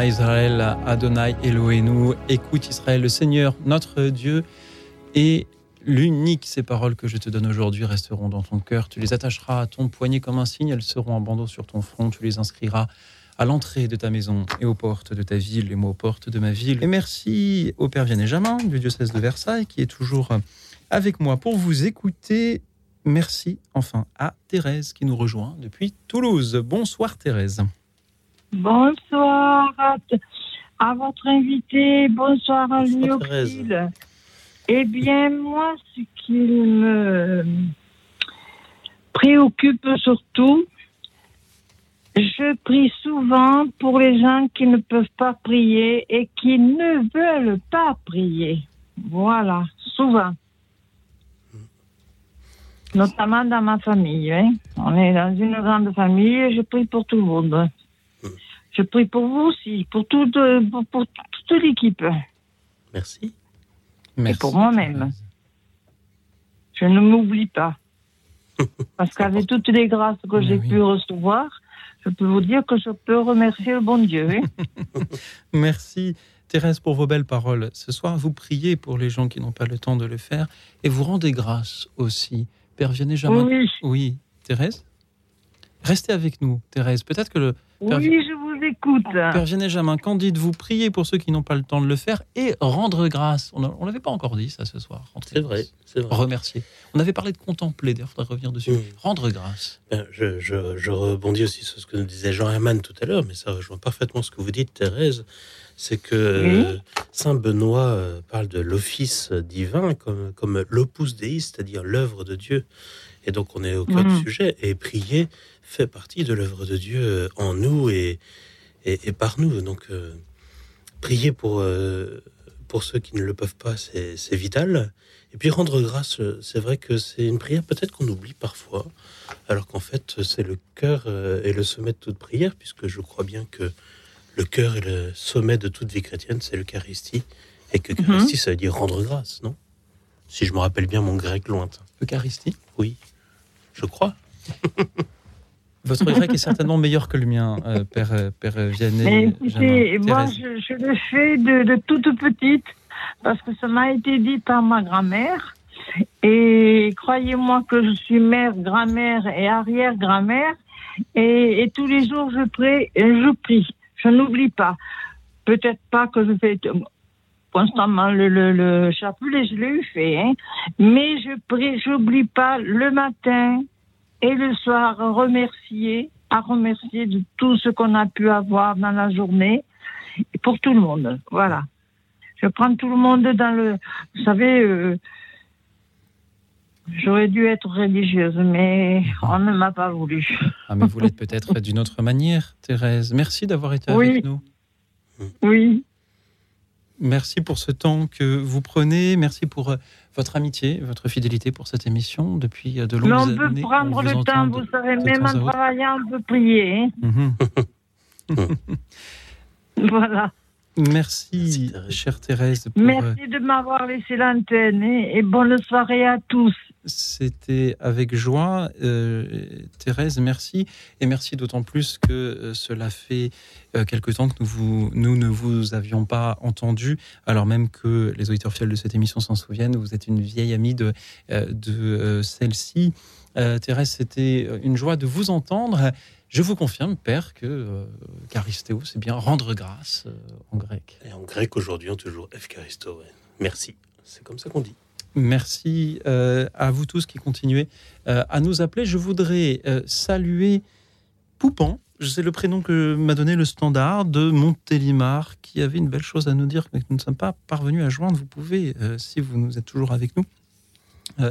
S1: Israël, Adonai Elohenu, écoute Israël, le Seigneur, notre Dieu, est l'unique. Ces paroles que je te donne aujourd'hui resteront dans ton cœur. Tu les attacheras à ton poignet comme un signe, elles seront en bandeau sur ton front. Tu les inscriras à l'entrée de ta maison et aux portes de ta ville, et moi aux portes de ma ville. Et merci au Père Vianney Jamin du diocèse de Versailles qui est toujours avec moi pour vous écouter. Merci enfin à Thérèse qui nous rejoint depuis Toulouse. Bonsoir Thérèse.
S14: Bonsoir à, votre invité, bonsoir à lui Eh bien, moi, ce qui me préoccupe surtout, je prie souvent pour les gens qui ne peuvent pas prier et qui ne veulent pas prier. Voilà, souvent. Notamment dans ma famille. Hein. On est dans une grande famille et je prie pour tout le monde. Je prie pour vous aussi, pour toute, pour, toute l'équipe.
S3: Merci.
S14: Et pour moi-même. Je ne m'oublie pas. Parce qu'avec toutes les grâces que j'ai pu recevoir, je peux vous dire que je peux remercier le bon Dieu. Hein.
S1: Merci. Thérèse, pour vos belles paroles. Ce soir, vous priez pour les gens qui n'ont pas le temps de le faire et vous rendez grâce aussi. Père Vianney
S14: Oui.
S1: Oui. Thérèse Restez avec nous, Thérèse. Peut-être que le.
S14: Oui, je vous écoute.
S1: Père Vianney Jamin, qu'en dites-vous Priez pour ceux qui n'ont pas le temps de le faire et rendre grâce. On ne l'avait pas encore dit, ça, ce soir.
S3: C'est vrai, c'est vrai.
S1: Remercier. On avait parlé de contempler, d'ailleurs, il faudrait revenir dessus. Rendre grâce.
S3: Ben, je, rebondis aussi sur ce que nous disait Jean Herman tout à l'heure, mais ça rejoint parfaitement ce que vous dites, Thérèse. C'est que Saint Benoît euh, parle de l'office divin comme, comme l'opus dei, c'est-à-dire l'œuvre de Dieu. Et donc, on est au cœur du mm. sujet. Et prier, fait partie de l'œuvre de Dieu euh, en nous et, et, par nous. Donc, euh, prier pour, euh, pour ceux qui ne le peuvent pas, c'est vital. Et puis rendre grâce, c'est vrai que c'est une prière peut-être qu'on oublie parfois, alors qu'en fait, c'est le cœur et le sommet de toute prière, puisque je crois bien que le cœur et le sommet de toute vie chrétienne, c'est l'Eucharistie. Et que l'Eucharistie, mhm. ça veut dire rendre grâce, non? Si je me rappelle bien mon grec lointain.
S1: Eucharistie?
S3: Oui, je crois.
S1: Votre grec est certainement meilleur que le mien, euh, Père, euh, Père Vianney.
S14: écoutez, moi, je, le fais de, toute petite parce que ça m'a été dit par ma grand-mère. Et croyez-moi que je suis mère, grand-mère et arrière-grand-mère. Et, tous les jours, je prie, je prie. Je n'oublie pas. Peut-être pas que je fais constamment le, le, le chapelet, je l'ai fait. Hein. Mais je prie, j'oublie pas le matin, et le soir remercier, à remercier de tout ce qu'on a pu avoir dans la journée pour tout le monde. Voilà. Je prends tout le monde dans le. Vous savez, euh, j'aurais dû être religieuse, mais on ne m'a pas voulu.
S1: Ah, mais vous l'êtes peut-être d'une autre manière, Thérèse. Merci d'avoir été avec nous.
S14: Oui.
S1: Merci pour ce temps que vous prenez. Merci pour euh, votre amitié, votre fidélité pour cette émission depuis euh, de longues années.
S14: on peut prendre le temps, vous savez, même en travaillant, on peut prier. Hein. Mhm. voilà.
S1: Merci, chère Thérèse.
S14: Merci de m'avoir laissé l'antenne et bonne soirée à tous.
S1: C'était avec joie, euh, Thérèse, merci. Et merci d'autant plus que euh, cela fait euh, quelque temps que nous, vous, nous ne vous avions pas entendu, alors même que les auditeurs fidèles de cette émission s'en souviennent. Vous êtes une vieille amie de, de celle-ci. Thérèse, c'était une joie de vous entendre. Je vous confirme, Père, que euh, c'est bien rendre grâce euh, en grec.
S3: Et en grec, aujourd'hui, on toujours Efcharisto. Merci. C'est comme ça qu'on dit.
S1: Merci euh, à vous tous qui continuez euh, à nous appeler. Je voudrais saluer Poupan. C'est le prénom que m'a donné le standard de Montélimar, qui avait une belle chose à nous dire, mais que nous ne sommes pas parvenus à joindre. Vous pouvez, si vous nous êtes toujours avec nous,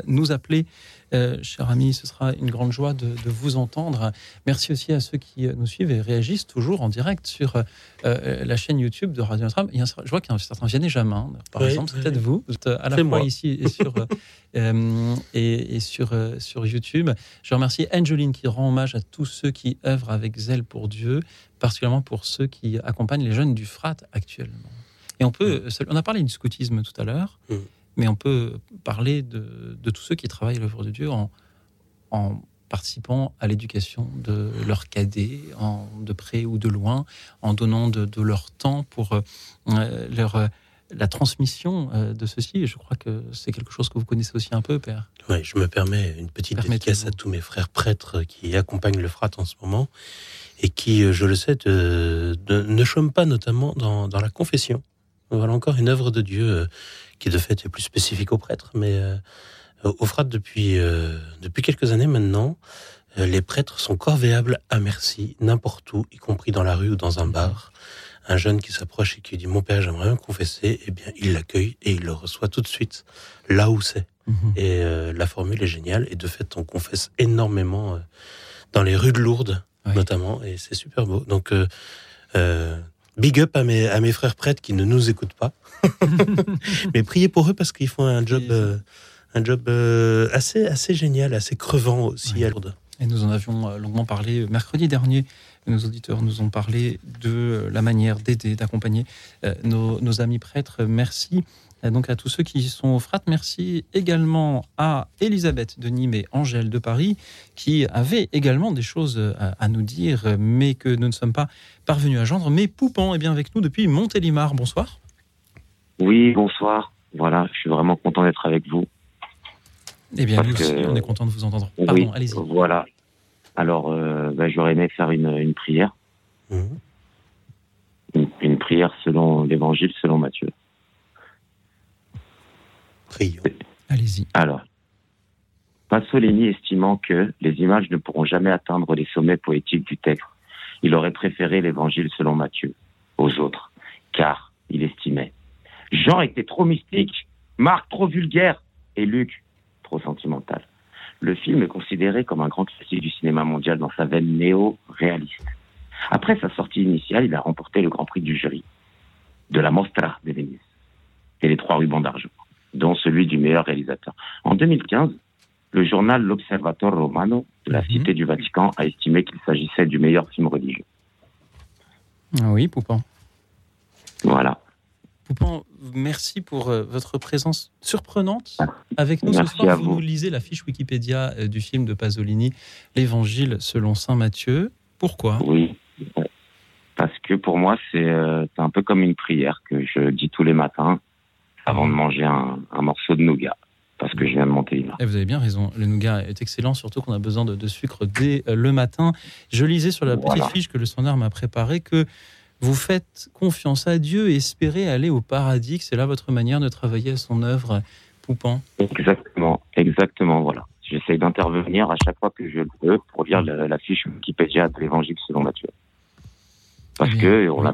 S1: nous appeler euh, cher ami, ce sera une grande joie de, vous entendre. Merci aussi à ceux qui euh, nous suivent et réagissent toujours en direct sur euh, la chaîne YouTube de Radio Notre Je vois qu'il y a un certain Vianney Jamin, par exemple, c'est peut-être vous. Vous êtes à la fois ici et sur, et, sur, sur YouTube. Je remercie Angeline qui rend hommage à tous ceux qui œuvrent avec zèle pour Dieu, particulièrement pour ceux qui accompagnent les jeunes du Frat actuellement. Et on peut, mm. on a parlé du scoutisme tout à l'heure. Mais on peut parler de, tous ceux qui travaillent l'œuvre de Dieu en, participant à l'éducation de leurs cadets, en, de près ou de loin, en donnant de, leur temps pour euh, leur, la transmission de ceci. Et je crois que c'est quelque chose que vous connaissez aussi un peu, Père.
S3: Oui, je me permets une petite dédicace à tous mes frères prêtres qui accompagnent le frat en ce moment et qui, je le sais, ne chôment pas notamment dans, dans, la confession. Voilà encore une œuvre de Dieu qui de fait est plus spécifique aux prêtres, mais au Frat, depuis, euh, depuis quelques années maintenant, euh, les prêtres sont corvéables à merci, n'importe où, y compris dans la rue ou dans un bar. Un jeune qui s'approche et qui dit Mon père, j'aimerais bien confesser, eh bien, il l'accueille et il le reçoit tout de suite, là où c'est. Mhm. Et euh, la formule est géniale. Et de fait, on confesse énormément dans les rues de Lourdes, notamment, et c'est super beau. Donc, big up à mes, à mes frères prêtres qui ne nous écoutent pas. Mais priez pour eux parce qu'ils font un job un job euh, assez, assez génial, assez crevant aussi à Lourdes.
S1: Et nous en avions euh, longuement parlé euh, mercredi dernier. Nos auditeurs nous ont parlé de la manière d'aider, d'accompagner nos, amis prêtres. Merci donc à tous ceux qui sont au frat. Merci également à Elisabeth de Nîmes et Angèle de Paris qui avaient également des choses à, nous dire, mais que nous ne sommes pas parvenus à joindre. Mais Poupan est bien avec nous depuis Montélimar. Bonsoir.
S15: Oui, bonsoir. Voilà, je suis vraiment content d'être avec vous.
S1: Eh bien, nous aussi, on est content de vous entendre. Pardon, allez-y.
S15: Voilà. Alors, euh, bah, j'aurais aimé faire une, prière. Mhm. Une, prière selon l'évangile, selon Matthieu.
S3: Prions.
S1: Allez-y.
S15: Alors, Pasolini estimant que les images ne pourront jamais atteindre les sommets poétiques du texte, il aurait préféré l'évangile selon Matthieu aux autres, car il estimait Jean était trop mystique, Marc trop vulgaire et Luc trop sentimental. Le film est considéré comme un grand classique du cinéma mondial dans sa veine néo-réaliste. Après sa sortie initiale, il a remporté le Grand Prix du jury de la Mostra de Venise et les trois rubans d'argent, dont celui du meilleur réalisateur. En 2015, le journal L'Observateur Romano de la mhm. Cité du Vatican a estimé qu'il s'agissait du meilleur film religieux.
S1: Ah oui, Poupon.
S15: Voilà.
S1: Poupon, merci pour euh, votre présence surprenante avec nous ce soir. Vous. nous lisez la fiche Wikipédia euh, du film de Pasolini, L'Évangile selon Saint Matthieu. Pourquoi?
S15: Oui, parce que pour moi, euh, c'est un peu comme une prière que je dis tous les matins avant de manger un, morceau de nougat. Parce que je viens de monter
S1: Et vous avez bien raison, le nougat est excellent, surtout qu'on a besoin de, sucre dès le matin. Je lisais sur la petite fiche que le standard m'a préparée que vous faites confiance à Dieu et espérez aller au paradis, c'est là votre manière de travailler à son œuvre, Poupan.
S15: Exactement, exactement, voilà. J'essaie d'intervenir à chaque fois que je le veux pour lire la, fiche Wikipédia de l'Évangile selon Matthieu. Parce qu'on que on a,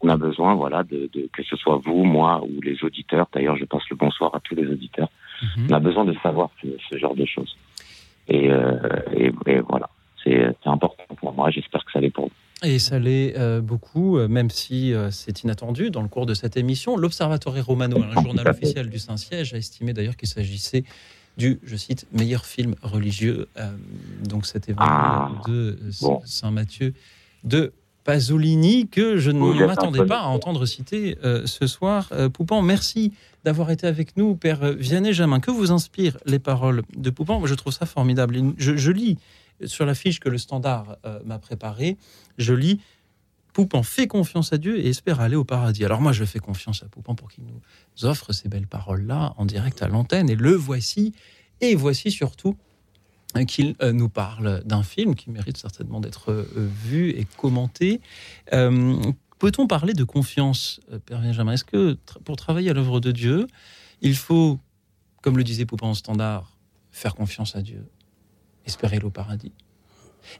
S15: on a besoin, voilà, de, que ce soit vous, moi ou les auditeurs. D'ailleurs, je passe le bonsoir à tous les auditeurs. Mhm. On a besoin de savoir ce, genre de choses. Et, euh, et, et voilà, c'est important pour moi. J'espère que ça l'est pour vous.
S1: Et ça l'est euh, beaucoup, euh, même si euh, c'est inattendu dans le cours de cette émission. L'Observatoire Romano, un journal officiel du Saint-Siège, a estimé d'ailleurs qu'il s'agissait du, je cite, meilleur film religieux. donc cet événement ah, de Saint Matthieu de Pasolini que je ne m'attendais pas à entendre citer ce soir. Poupan, merci d'avoir été avec nous, Père Vianney Jamin. Que vous inspirent les paroles de Poupan Je trouve ça formidable. Je, je lis sur la fiche que le Standard euh, m'a préparée, je lis Poupan fait confiance à Dieu et espère aller au paradis. Alors moi, je fais confiance à Poupan pour qu'il nous offre ces belles paroles-là en direct à l'antenne. Et le voici. Et voici surtout euh, qu'il euh, nous parle d'un film qui mérite certainement d'être vu et commenté. Peut-on parler de confiance, Père Benjamin? Est-ce que pour travailler à l'œuvre de Dieu, il faut, comme le disait Poupan au standard, faire confiance à Dieu espérer le paradis?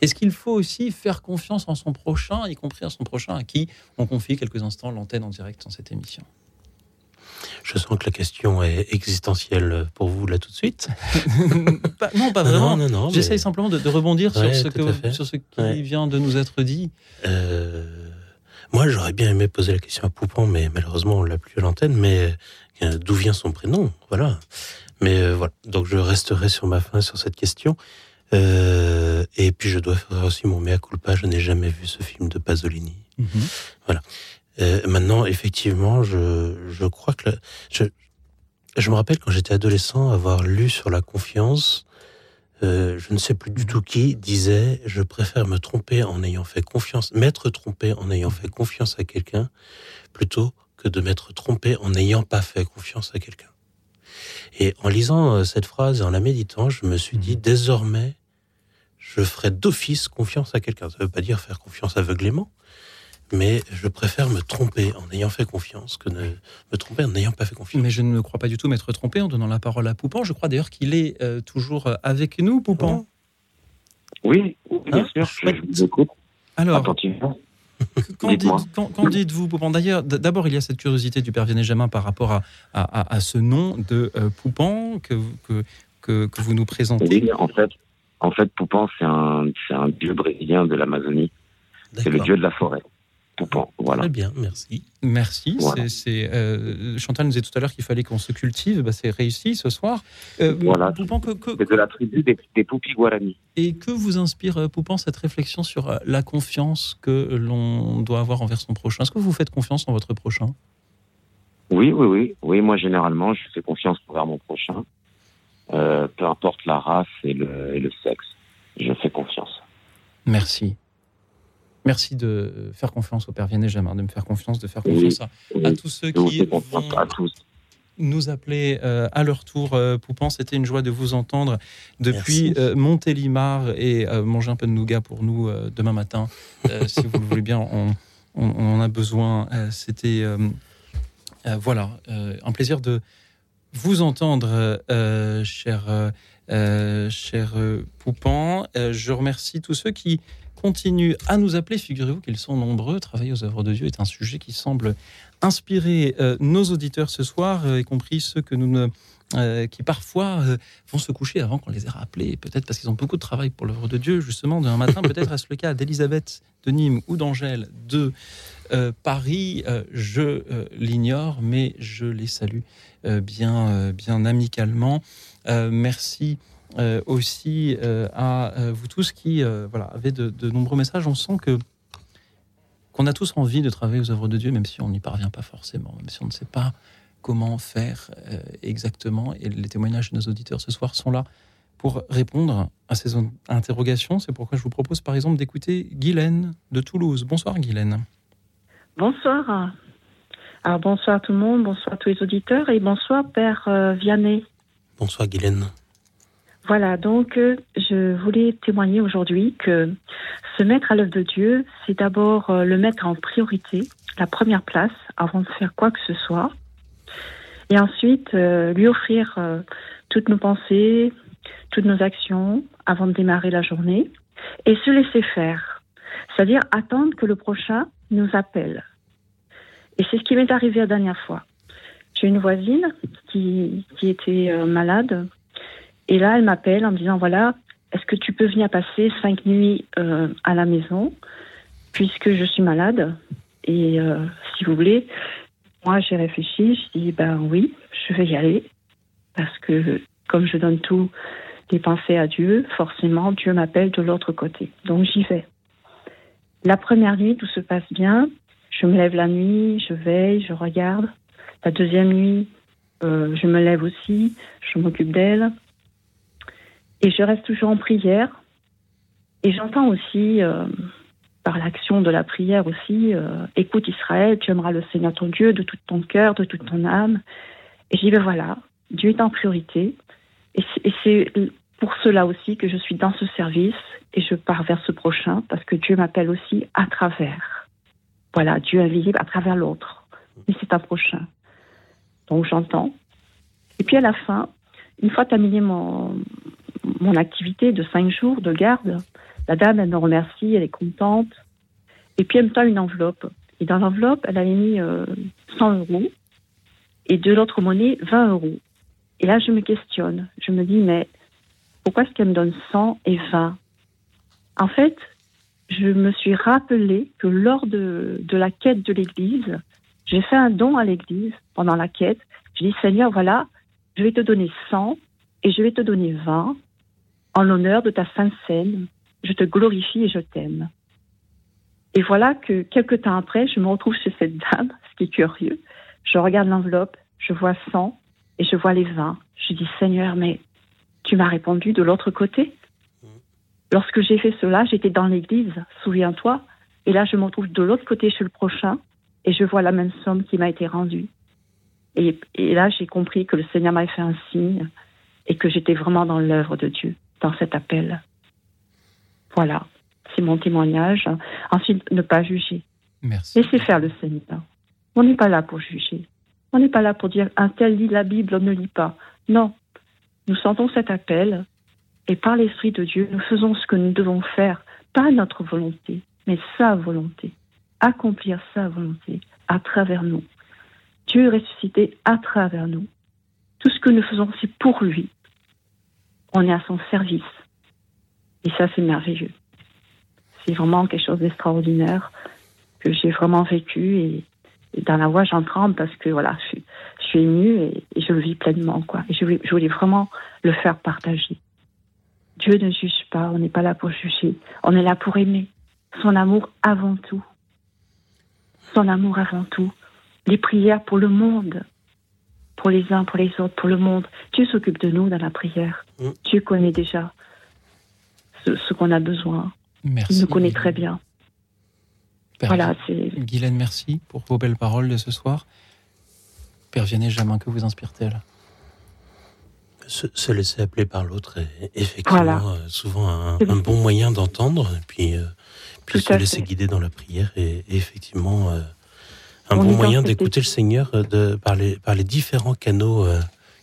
S1: Est-ce qu'il faut aussi faire confiance en son prochain, y compris à son prochain à qui on confie quelques instants l'antenne en direct dans cette émission?
S3: Je sens que la question est existentielle pour vous là tout de suite.
S1: non, pas vraiment. Non, non, J'essaye simplement de, rebondir sur, ce que, sur ce qui vient de nous être dit.
S3: Euh, moi, j'aurais bien aimé poser la question à Poupon, mais malheureusement, on l'a plus à l'antenne. Mais euh, d'où vient son prénom? Voilà. Mais euh, voilà. Donc, je resterai sur ma fin sur cette question. Et puis je dois faire aussi mon mea culpa, je n'ai jamais vu ce film de Pasolini. Mhm. Voilà. Euh, maintenant, effectivement, je, je crois que je, je me rappelle quand j'étais adolescent avoir lu sur la confiance euh, je ne sais plus du tout qui, disait Je préfère me tromper en ayant fait confiance, m'être trompé en ayant fait confiance à quelqu'un, plutôt que de m'être trompé en n'ayant pas fait confiance à quelqu'un. Et en lisant euh, cette phrase et en la méditant, je me suis dit Désormais, je ferai d'office confiance à quelqu'un. Ça ne veut pas dire faire confiance aveuglément, mais je préfère me tromper en ayant fait confiance que ne me tromper en n'ayant pas fait confiance.
S1: Mais je ne me crois pas du tout m'être trompé en donnant la parole à Poupan. Je crois d'ailleurs qu'il est euh, toujours euh, avec nous, Poupan.
S15: Oui, bien hein sûr, je, vous écoute.
S1: Alors, Qu'en dites-vous, Poupan D'ailleurs, d'abord, il y a cette curiosité du père Vianney-Jamin par rapport à, à, ce nom de euh, Poupan que, que, que, vous nous présentez.
S15: Oui, en fait, en fait Poupan, c'est un, un dieu brésilien de l'Amazonie. C'est le dieu de la forêt. Voilà.
S3: Très bien, merci.
S1: Merci. C'est, euh, Chantal nous disait tout à l'heure qu'il fallait qu'on se cultive. Bah, c'est réussi ce soir.
S15: Euh, voilà. de la tribu des, des Guarani.
S1: Et que vous inspire, euh, Poupan, cette réflexion sur euh, la confiance que l'on doit avoir envers son prochain? Est-ce que vous faites confiance en votre prochain?
S15: Oui, oui, oui. Oui, moi, généralement, je fais confiance envers mon prochain. peu importe la race et le, et le sexe. Je fais confiance.
S1: Merci. Merci de faire confiance au Père Vianney Jamin, de me faire confiance, de faire confiance à, tous ceux qui vont nous appeler euh, à leur tour. Euh, Poupan, c'était une joie de vous entendre depuis euh, Montélimar et manger un peu de nougat pour nous demain matin, si vous le voulez bien. On, en a besoin. c'était voilà un plaisir de vous entendre, cher cher Poupan. je remercie tous ceux qui continuent à nous appeler. Figurez-vous qu'ils sont nombreux. Travailler aux œuvres de Dieu est un sujet qui semble inspirer euh, nos auditeurs ce soir, euh, y compris ceux que nous ne, euh, qui parfois vont se coucher avant qu'on les ait rappelés, peut-être parce qu'ils ont beaucoup de travail pour l'œuvre de Dieu, justement, d'un matin. Peut-être est-ce le cas d'Elisabeth de Nîmes ou d'Angèle de Paris. je l'ignore, mais je les salue bien, bien amicalement. merci euh, aussi euh, à euh, vous tous qui voilà, avez de, nombreux messages. On sent que qu'on a tous envie de travailler aux œuvres de Dieu, même si on n'y parvient pas forcément, même si on ne sait pas comment faire exactement. Et les témoignages de nos auditeurs ce soir sont là pour répondre à ces interrogations. C'est pourquoi je vous propose par exemple d'écouter Guylaine de Toulouse. Bonsoir Guylaine.
S16: Bonsoir. Alors bonsoir tout le monde, bonsoir à tous les auditeurs et bonsoir Père Vianney.
S3: Bonsoir Guylaine.
S16: Voilà, donc euh, je voulais témoigner aujourd'hui que se mettre à l'œuvre de Dieu, c'est d'abord euh, le mettre en priorité, la première place, avant de faire quoi que ce soit. Et ensuite, euh, lui offrir toutes nos pensées, toutes nos actions avant de démarrer la journée. Et se laisser faire. C'est-à-dire attendre que le prochain nous appelle. Et c'est ce qui m'est arrivé la dernière fois. J'ai une voisine qui, qui était malade et là, elle m'appelle en me disant, voilà, est-ce que tu peux venir passer cinq nuits euh, à la maison, puisque je suis malade? Et euh, si vous voulez, moi, j'ai réfléchi, je dis, ben oui, je vais y aller, parce que comme je donne tout les pensées à Dieu, forcément, Dieu m'appelle de l'autre côté. Donc j'y vais. La première nuit, tout se passe bien. Je me lève la nuit, je veille, je regarde. La deuxième nuit, euh, je me lève aussi, je m'occupe d'elle. Et je reste toujours en prière. Et j'entends aussi, euh, par l'action de la prière aussi, euh, écoute Israël, tu aimeras le Seigneur ton Dieu de tout ton cœur, de toute ton âme. Et je dis, ben voilà, Dieu est en priorité. Et c'est pour cela aussi que je suis dans ce service et je pars vers ce prochain parce que Dieu m'appelle aussi à travers. Voilà, Dieu invisible à travers l'autre. Mais c'est un prochain. Donc j'entends. Et puis à la fin, une fois terminé mon, mon activité de cinq jours de garde. La dame, elle me remercie, elle est contente. Et puis, elle me tend une enveloppe. Et dans l'enveloppe, elle avait mis 100 euh, euros. Et de l'autre monnaie, 20 euros. Et là, je me questionne. Je me dis, mais pourquoi est-ce qu'elle me donne 100 et 20 En fait, je me suis rappelé que lors de, de la quête de l'Église, j'ai fait un don à l'Église pendant la quête. Je dis, Seigneur, voilà, je vais te donner 100 et je vais te donner 20 en l'honneur de ta sainte scène, je te glorifie et je t'aime. Et voilà que quelques temps après, je me retrouve chez cette dame, ce qui est curieux. Je regarde l'enveloppe, je vois 100 et je vois les 20. Je dis, Seigneur, mais Tu m'as répondu de l'autre côté. Lorsque j'ai fait cela, j'étais dans l'église, souviens-toi, et là je me retrouve de l'autre côté chez le prochain, et je vois la même somme qui m'a été rendue. Et, et là j'ai compris que le Seigneur m'avait fait un signe, et que j'étais vraiment dans l'œuvre de Dieu, dans cet appel. Voilà, c'est mon témoignage. Ensuite, ne pas juger.
S1: Merci.
S16: Laissez faire le Seigneur. On n'est pas là pour juger. On n'est pas là pour dire un tel lit la Bible, on ne lit pas. Non. Nous sentons cet appel et par l'Esprit de Dieu, nous faisons ce que nous devons faire, pas notre volonté, mais sa volonté. Accomplir sa volonté à travers nous. Dieu est ressuscité à travers nous. Tout ce que nous faisons, c'est pour lui. On est à son service. Et ça, c'est merveilleux. C'est vraiment quelque chose d'extraordinaire que j'ai vraiment vécu et, dans la voix, j'en tremble parce que voilà, je, suis émue et, je le vis pleinement, quoi. Et je, je voulais vraiment le faire partager. Dieu ne juge pas, on n'est pas là pour juger, on est là pour aimer. Son amour avant tout. Son amour avant tout. Les prières pour le monde, pour les uns, pour les autres, pour le monde. Dieu s'occupe de nous dans la prière. Mm. Dieu connaît déjà ce, qu'on a besoin.
S1: Merci.
S16: Il nous connaît très bien.
S1: voilà, c'est. Guylaine, merci pour vos belles paroles de ce soir. Père Vianney, Jamin, que vous inspire-t-elle?
S3: Se, laisser appeler par l'autre est effectivement euh, souvent un, bon moyen d'entendre, puis, euh, puis se laisser guider dans la prière est, effectivement euh, un bon moyen d'écouter le Seigneur de, par, les, par les différents canaux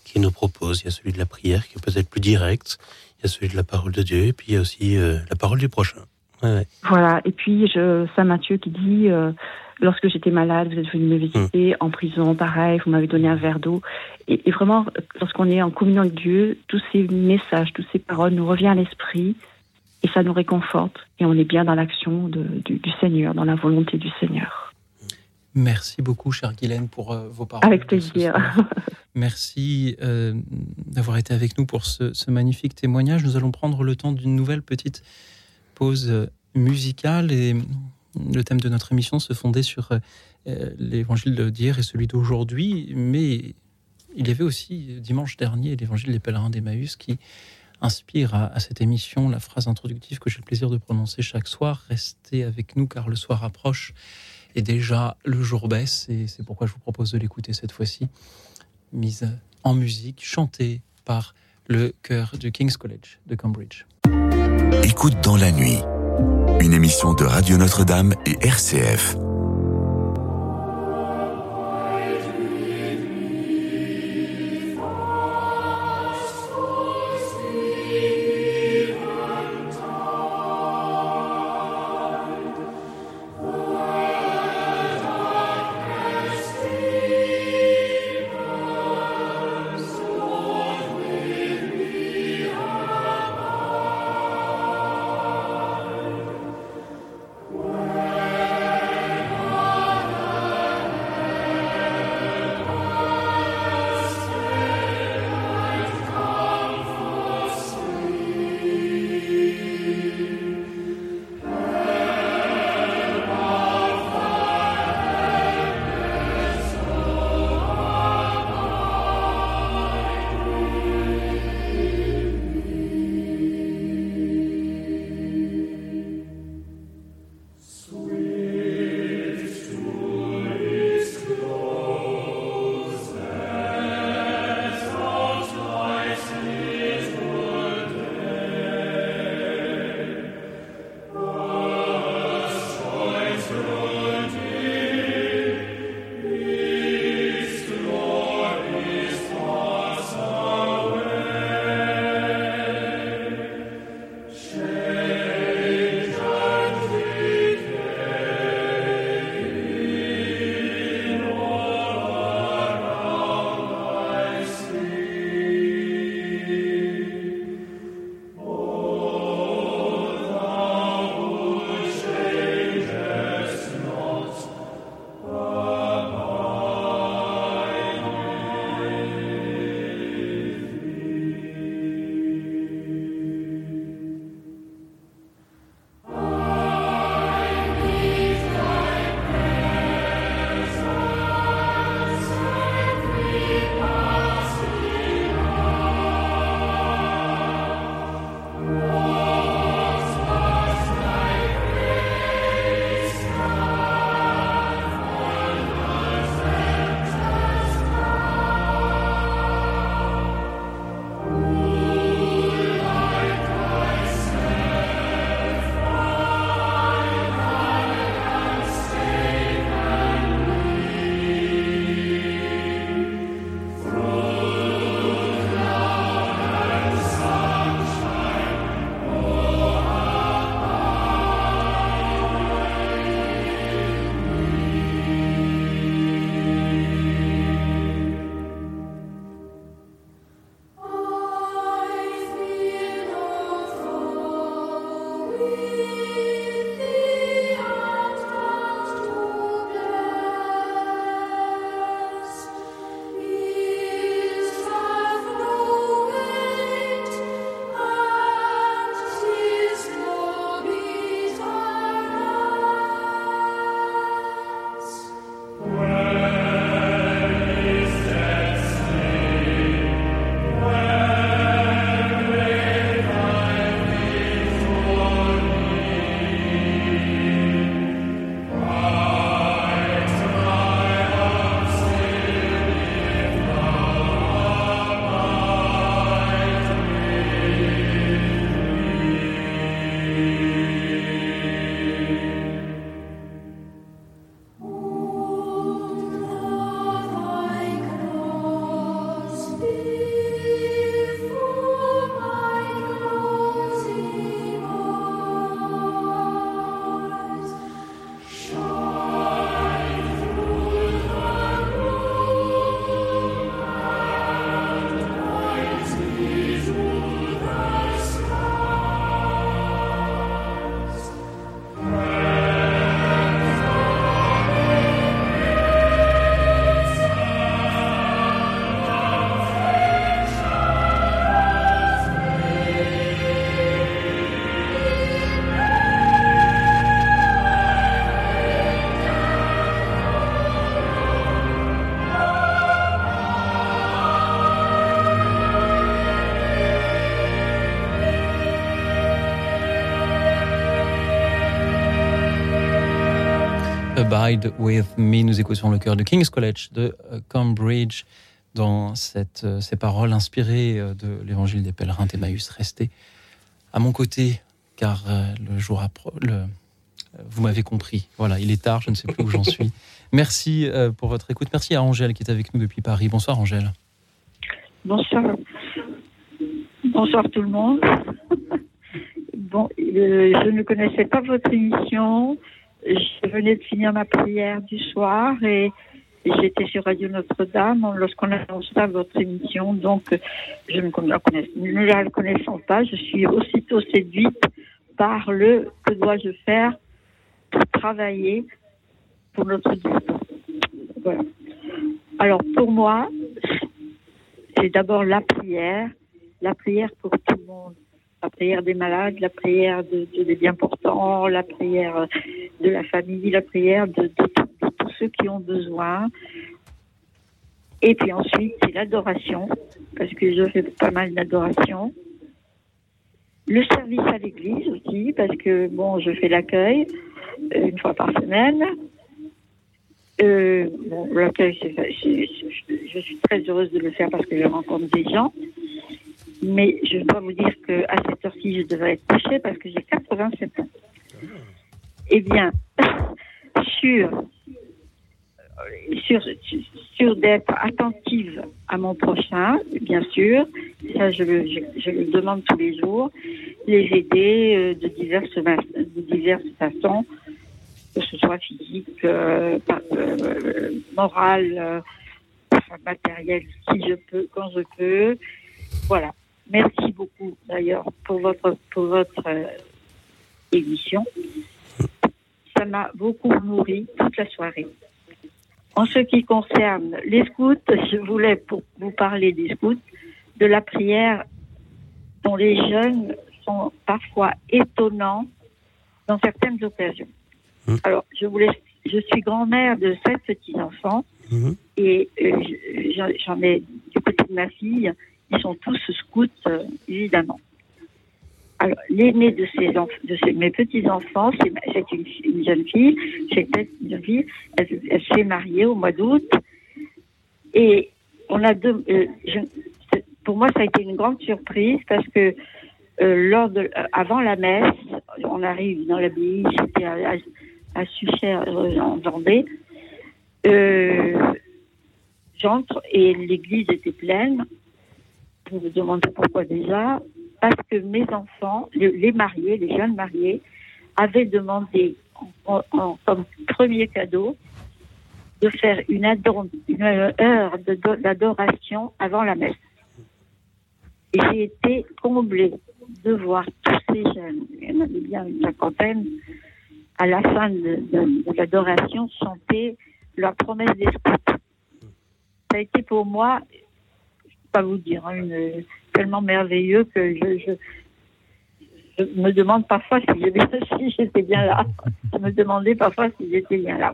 S3: qu'il nous propose. Il y a celui de la prière qui est peut-être plus direct, il y a celui de la parole de Dieu, et puis il y a aussi la parole du prochain.
S16: Voilà, et puis je, Saint Matthieu qui dit lorsque j'étais malade, vous êtes venu me visiter, hmm. en prison, pareil, vous m'avez donné un verre d'eau. Et, vraiment, lorsqu'on est en communion avec Dieu, tous ces messages, toutes ces paroles nous reviennent à l'esprit et ça nous réconforte. Et on est bien dans l'action du, Seigneur, dans la volonté du Seigneur.
S1: Merci beaucoup, chère Guylaine, pour euh, vos paroles.
S16: Avec plaisir.
S1: Merci euh, d'avoir été avec nous pour ce, ce, magnifique témoignage. Nous allons prendre le temps d'une nouvelle petite pause euh, musicale et le thème de notre émission se fondait sur euh, l'évangile d'hier et celui d'aujourd'hui, mais il y avait aussi dimanche dernier l'évangile des pèlerins d'Emmaüs qui inspire à, cette émission la phrase introductive que j'ai le plaisir de prononcer chaque soir Restez avec nous car le soir approche et déjà le jour baisse et c'est pourquoi je vous propose de l'écouter cette fois-ci, mise en musique, chantée par le chœur du King's College de Cambridge.
S2: Écoute dans la nuit une émission de Radio Notre-Dame et RCF.
S1: Abide with Me. Nous écoutons le cœur de King's College de euh, Cambridge dans euh, ces paroles inspirées euh, de l'évangile des pèlerins d'Emmaüs. Restez à mon côté car le jour le, vous m'avez compris. Voilà, il est tard, je ne sais plus où j'en suis. Merci pour votre écoute. Merci à Angèle qui est avec nous depuis Paris. Bonsoir Angèle.
S17: Bonsoir. Bonsoir tout le monde. Bon, je ne connaissais pas votre émission je venais de finir ma prière du soir et j'étais sur Radio Notre-Dame lorsqu'on annonça votre émission. Donc, je ne la, connaissais, ne la connaissant pas, je suis aussitôt séduite par le que dois-je faire pour travailler pour notre Dieu? Voilà. Alors, pour moi, c'est d'abord la prière, la prière pour tout le monde la prière des malades, la prière de, des bien portants, la prière de la famille, la prière de, tous ceux qui ont besoin. Et puis ensuite, c'est l'adoration, parce que je fais pas mal d'adoration. Le service à l'église aussi, parce que bon, je fais l'accueil euh, une fois par semaine. Euh, bon, l'accueil, je suis très heureuse de le faire parce que je rencontre des gens. Mais je dois vous dire qu'à cette heure-ci, je devrais être couchée parce que j'ai 87 ans. Eh bien, sur, sur, sur d'être attentive à mon prochain, bien sûr, ça je le, je, le demande tous les jours, les aider euh, de diverses, de diverses façons, que ce soit physique, euh, euh, morale, matériel, si je peux, quand je peux. Voilà. Merci beaucoup d'ailleurs pour votre, pour votre euh, émission. Ça m'a beaucoup nourri toute la soirée. En ce qui concerne les scouts, je voulais pour vous parler des scouts, de la prière dont les jeunes sont parfois étonnants dans certaines occasions. Mmh. Alors, je voulais, je suis grand-mère de sept petits-enfants mmh. et euh, j'en ai du côté de ma fille ils sont tous scouts, euh, évidemment. Alors, l'aîné de, de mes petits-enfants, c'est une, une, jeune fille, c'est une fille, elle, s'est mariée au mois d'août. Et on a deux, euh, pour moi, ça a été une grande surprise parce que euh, lors de, avant la messe, on arrive dans l'abbaye, c'était à, à, à Sucher, en Vendée. J'entre et l'église était pleine vous me demandez pourquoi déjà Parce que mes enfants, les mariés, les jeunes mariés, avaient demandé comme premier cadeau de faire une, heure d'adoration avant la messe. Et j'ai été comblée de voir tous ces jeunes, il y en avait bien une cinquantaine, à la fin de, l'adoration chanter leur promesse des Ça a été pour moi pas vous dire, hein, tellement merveilleux que je, me demande parfois si j'étais bien là. Je me demandais parfois si j'étais bien là.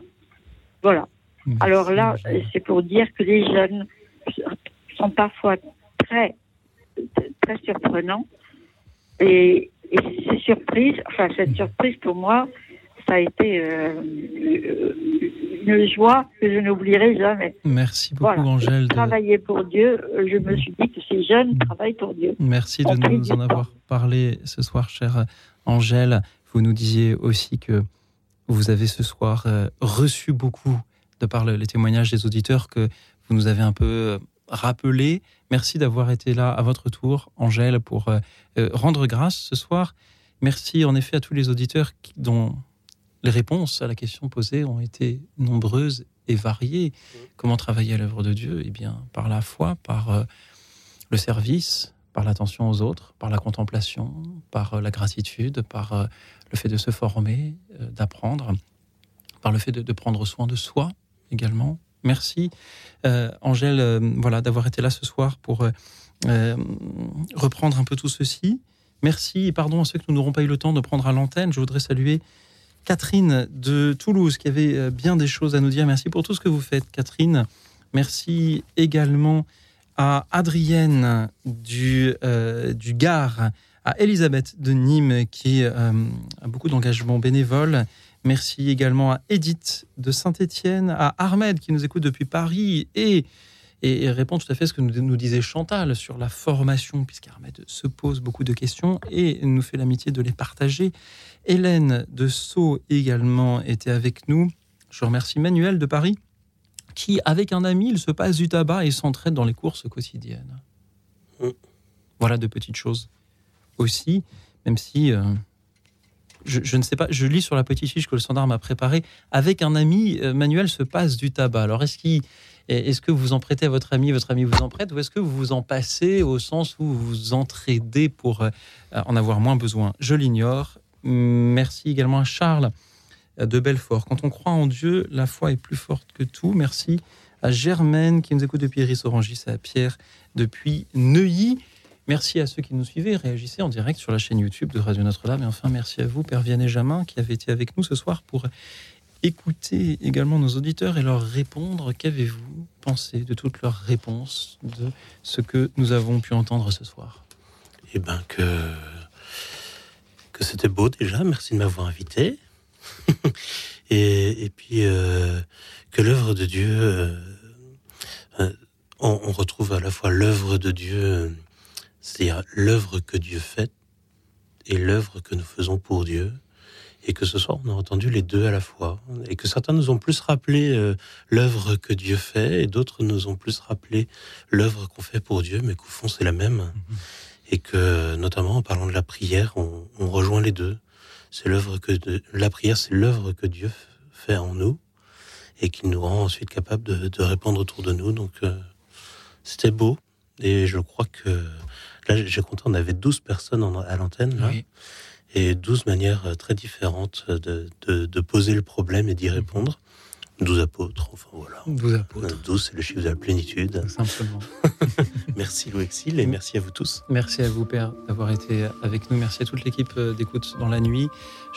S17: Voilà. Alors là, c'est pour dire que les jeunes sont parfois très, très surprenants. Et, et ces surprises, enfin, cette surprise pour moi, ça a été euh, une joie que je n'oublierai jamais.
S1: Merci beaucoup, Angèle.
S17: De... Travailler pour Dieu, je me suis dit que ces jeunes travaillent pour Dieu.
S1: Merci de nous en avoir parlé ce soir, chère Angèle. Vous nous disiez aussi que vous avez ce soir euh, reçu beaucoup, de par les témoignages des auditeurs, que vous nous avez un peu euh, rappelé. Merci d'avoir été là à votre tour, Angèle, pour rendre grâce ce soir. Merci en effet à tous les auditeurs dont les réponses à la question posée ont été nombreuses et variées. Comment travailler à l'œuvre de Dieu? Eh bien, par la foi, par euh, le service, par l'attention aux autres, par la contemplation, par euh, la gratitude, par euh, le fait de se former, d'apprendre, par le fait de, prendre soin de soi également. Merci, Angèle, voilà, d'avoir été là ce soir pour reprendre un peu tout ceci. Merci et pardon à ceux que nous n'aurons pas eu le temps de prendre à l'antenne. Je voudrais saluer Catherine de Toulouse qui avait euh, bien des choses à nous dire. Merci pour tout ce que vous faites, Catherine. Merci également à Adrienne du, euh, du Gard, à Elisabeth de Nîmes qui a beaucoup d'engagement bénévole. Merci également à Edith de Saint-Étienne, à Ahmed qui nous écoute depuis Paris et, et, répond tout à fait à ce que nous, disait Chantal sur la formation, puisqu'Ahmed se pose beaucoup de questions et nous fait l'amitié de les partager. Hélène de Sceaux également était avec nous. Je remercie Manuel de Paris qui, avec un ami, il se passe du tabac et s'entraide dans les courses quotidiennes. Mm. Voilà de petites choses aussi, même si euh, je, ne sais pas, je lis sur la petite fiche que le standard m'a préparée. Avec un ami, euh, Manuel se passe du tabac. Alors, est-ce est-ce que vous en prêtez à votre ami, votre ami vous en prête, ou est-ce que vous vous en passez au sens où vous vous entraidez pour euh, en avoir moins besoin? Je l'ignore. Merci également à Charles de Belfort. Quand on croit en Dieu, la foi est plus forte que tout. Merci à Germaine qui nous écoute depuis Iris Orangis, à Pierre depuis Neuilly. Merci à ceux qui nous suivaient et réagissaient en direct sur la chaîne YouTube de Radio Notre-Dame. Et enfin, merci à vous, Père Vianney Jamin, qui avait été avec nous ce soir pour écouter également nos auditeurs et leur répondre. Qu'avez-vous pensé de toutes leurs réponses, de ce que nous avons pu entendre ce soir?
S3: Eh bien, que, que c'était beau déjà. Merci de m'avoir invité. et, puis, euh, que l'œuvre de Dieu. Euh, euh, on, retrouve à la fois l'œuvre de Dieu c'est-à-dire l'œuvre que Dieu fait et l'œuvre que nous faisons pour Dieu. Et que ce soir, on a entendu les deux à la fois. Et que certains nous ont plus rappelé euh, l'œuvre que Dieu fait, et d'autres nous ont plus rappelé l'œuvre qu'on fait pour Dieu, mais qu'au fond, c'est la même. Mm-hmm. Et que, notamment, en parlant de la prière, on, rejoint les deux. C'est l'œuvre que la prière, c'est l'œuvre que Dieu fait en nous, et qui nous rend ensuite capables de, répondre autour de nous. Donc, euh, c'était beau. Et je crois que Là, j'ai compté, on avait 12 personnes à l'antenne, et 12 manières euh, très différentes de, de, poser le problème et d'y mhm. répondre. 12 apôtres, enfin voilà.
S1: 12 apôtres.
S3: 12, c'est le chiffre de la plénitude.
S1: Simplement.
S3: merci Louis Exil et merci à vous tous.
S1: Merci à vous, Père, d'avoir été avec nous. Merci à toute l'équipe euh, d'écoute dans la nuit.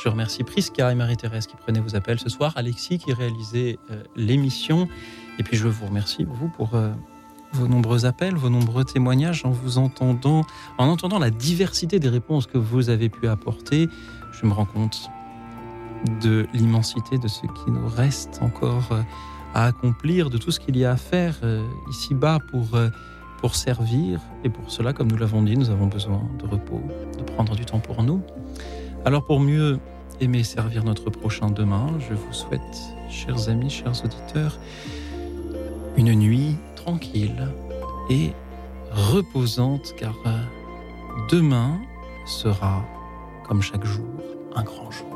S1: Je remercie Prisca et Marie-Thérèse qui prenaient vos appels ce soir, Alexis qui réalisait euh, l'émission. Et puis je vous remercie, vous, pour vos nombreux appels, vos nombreux témoignages, en vous entendant, en entendant la diversité des réponses que vous avez pu apporter, je me rends compte de l'immensité de ce qui nous reste encore euh, à accomplir, de tout ce qu'il y a à faire euh, ici-bas pour, euh, pour servir. Et pour cela, comme nous l'avons dit, nous avons besoin de repos, de prendre du temps pour nous. Alors pour mieux aimer servir notre prochain demain, je vous souhaite, chers amis, chers auditeurs, une nuit tranquille et reposante car euh, demain sera, comme chaque jour, un grand jour.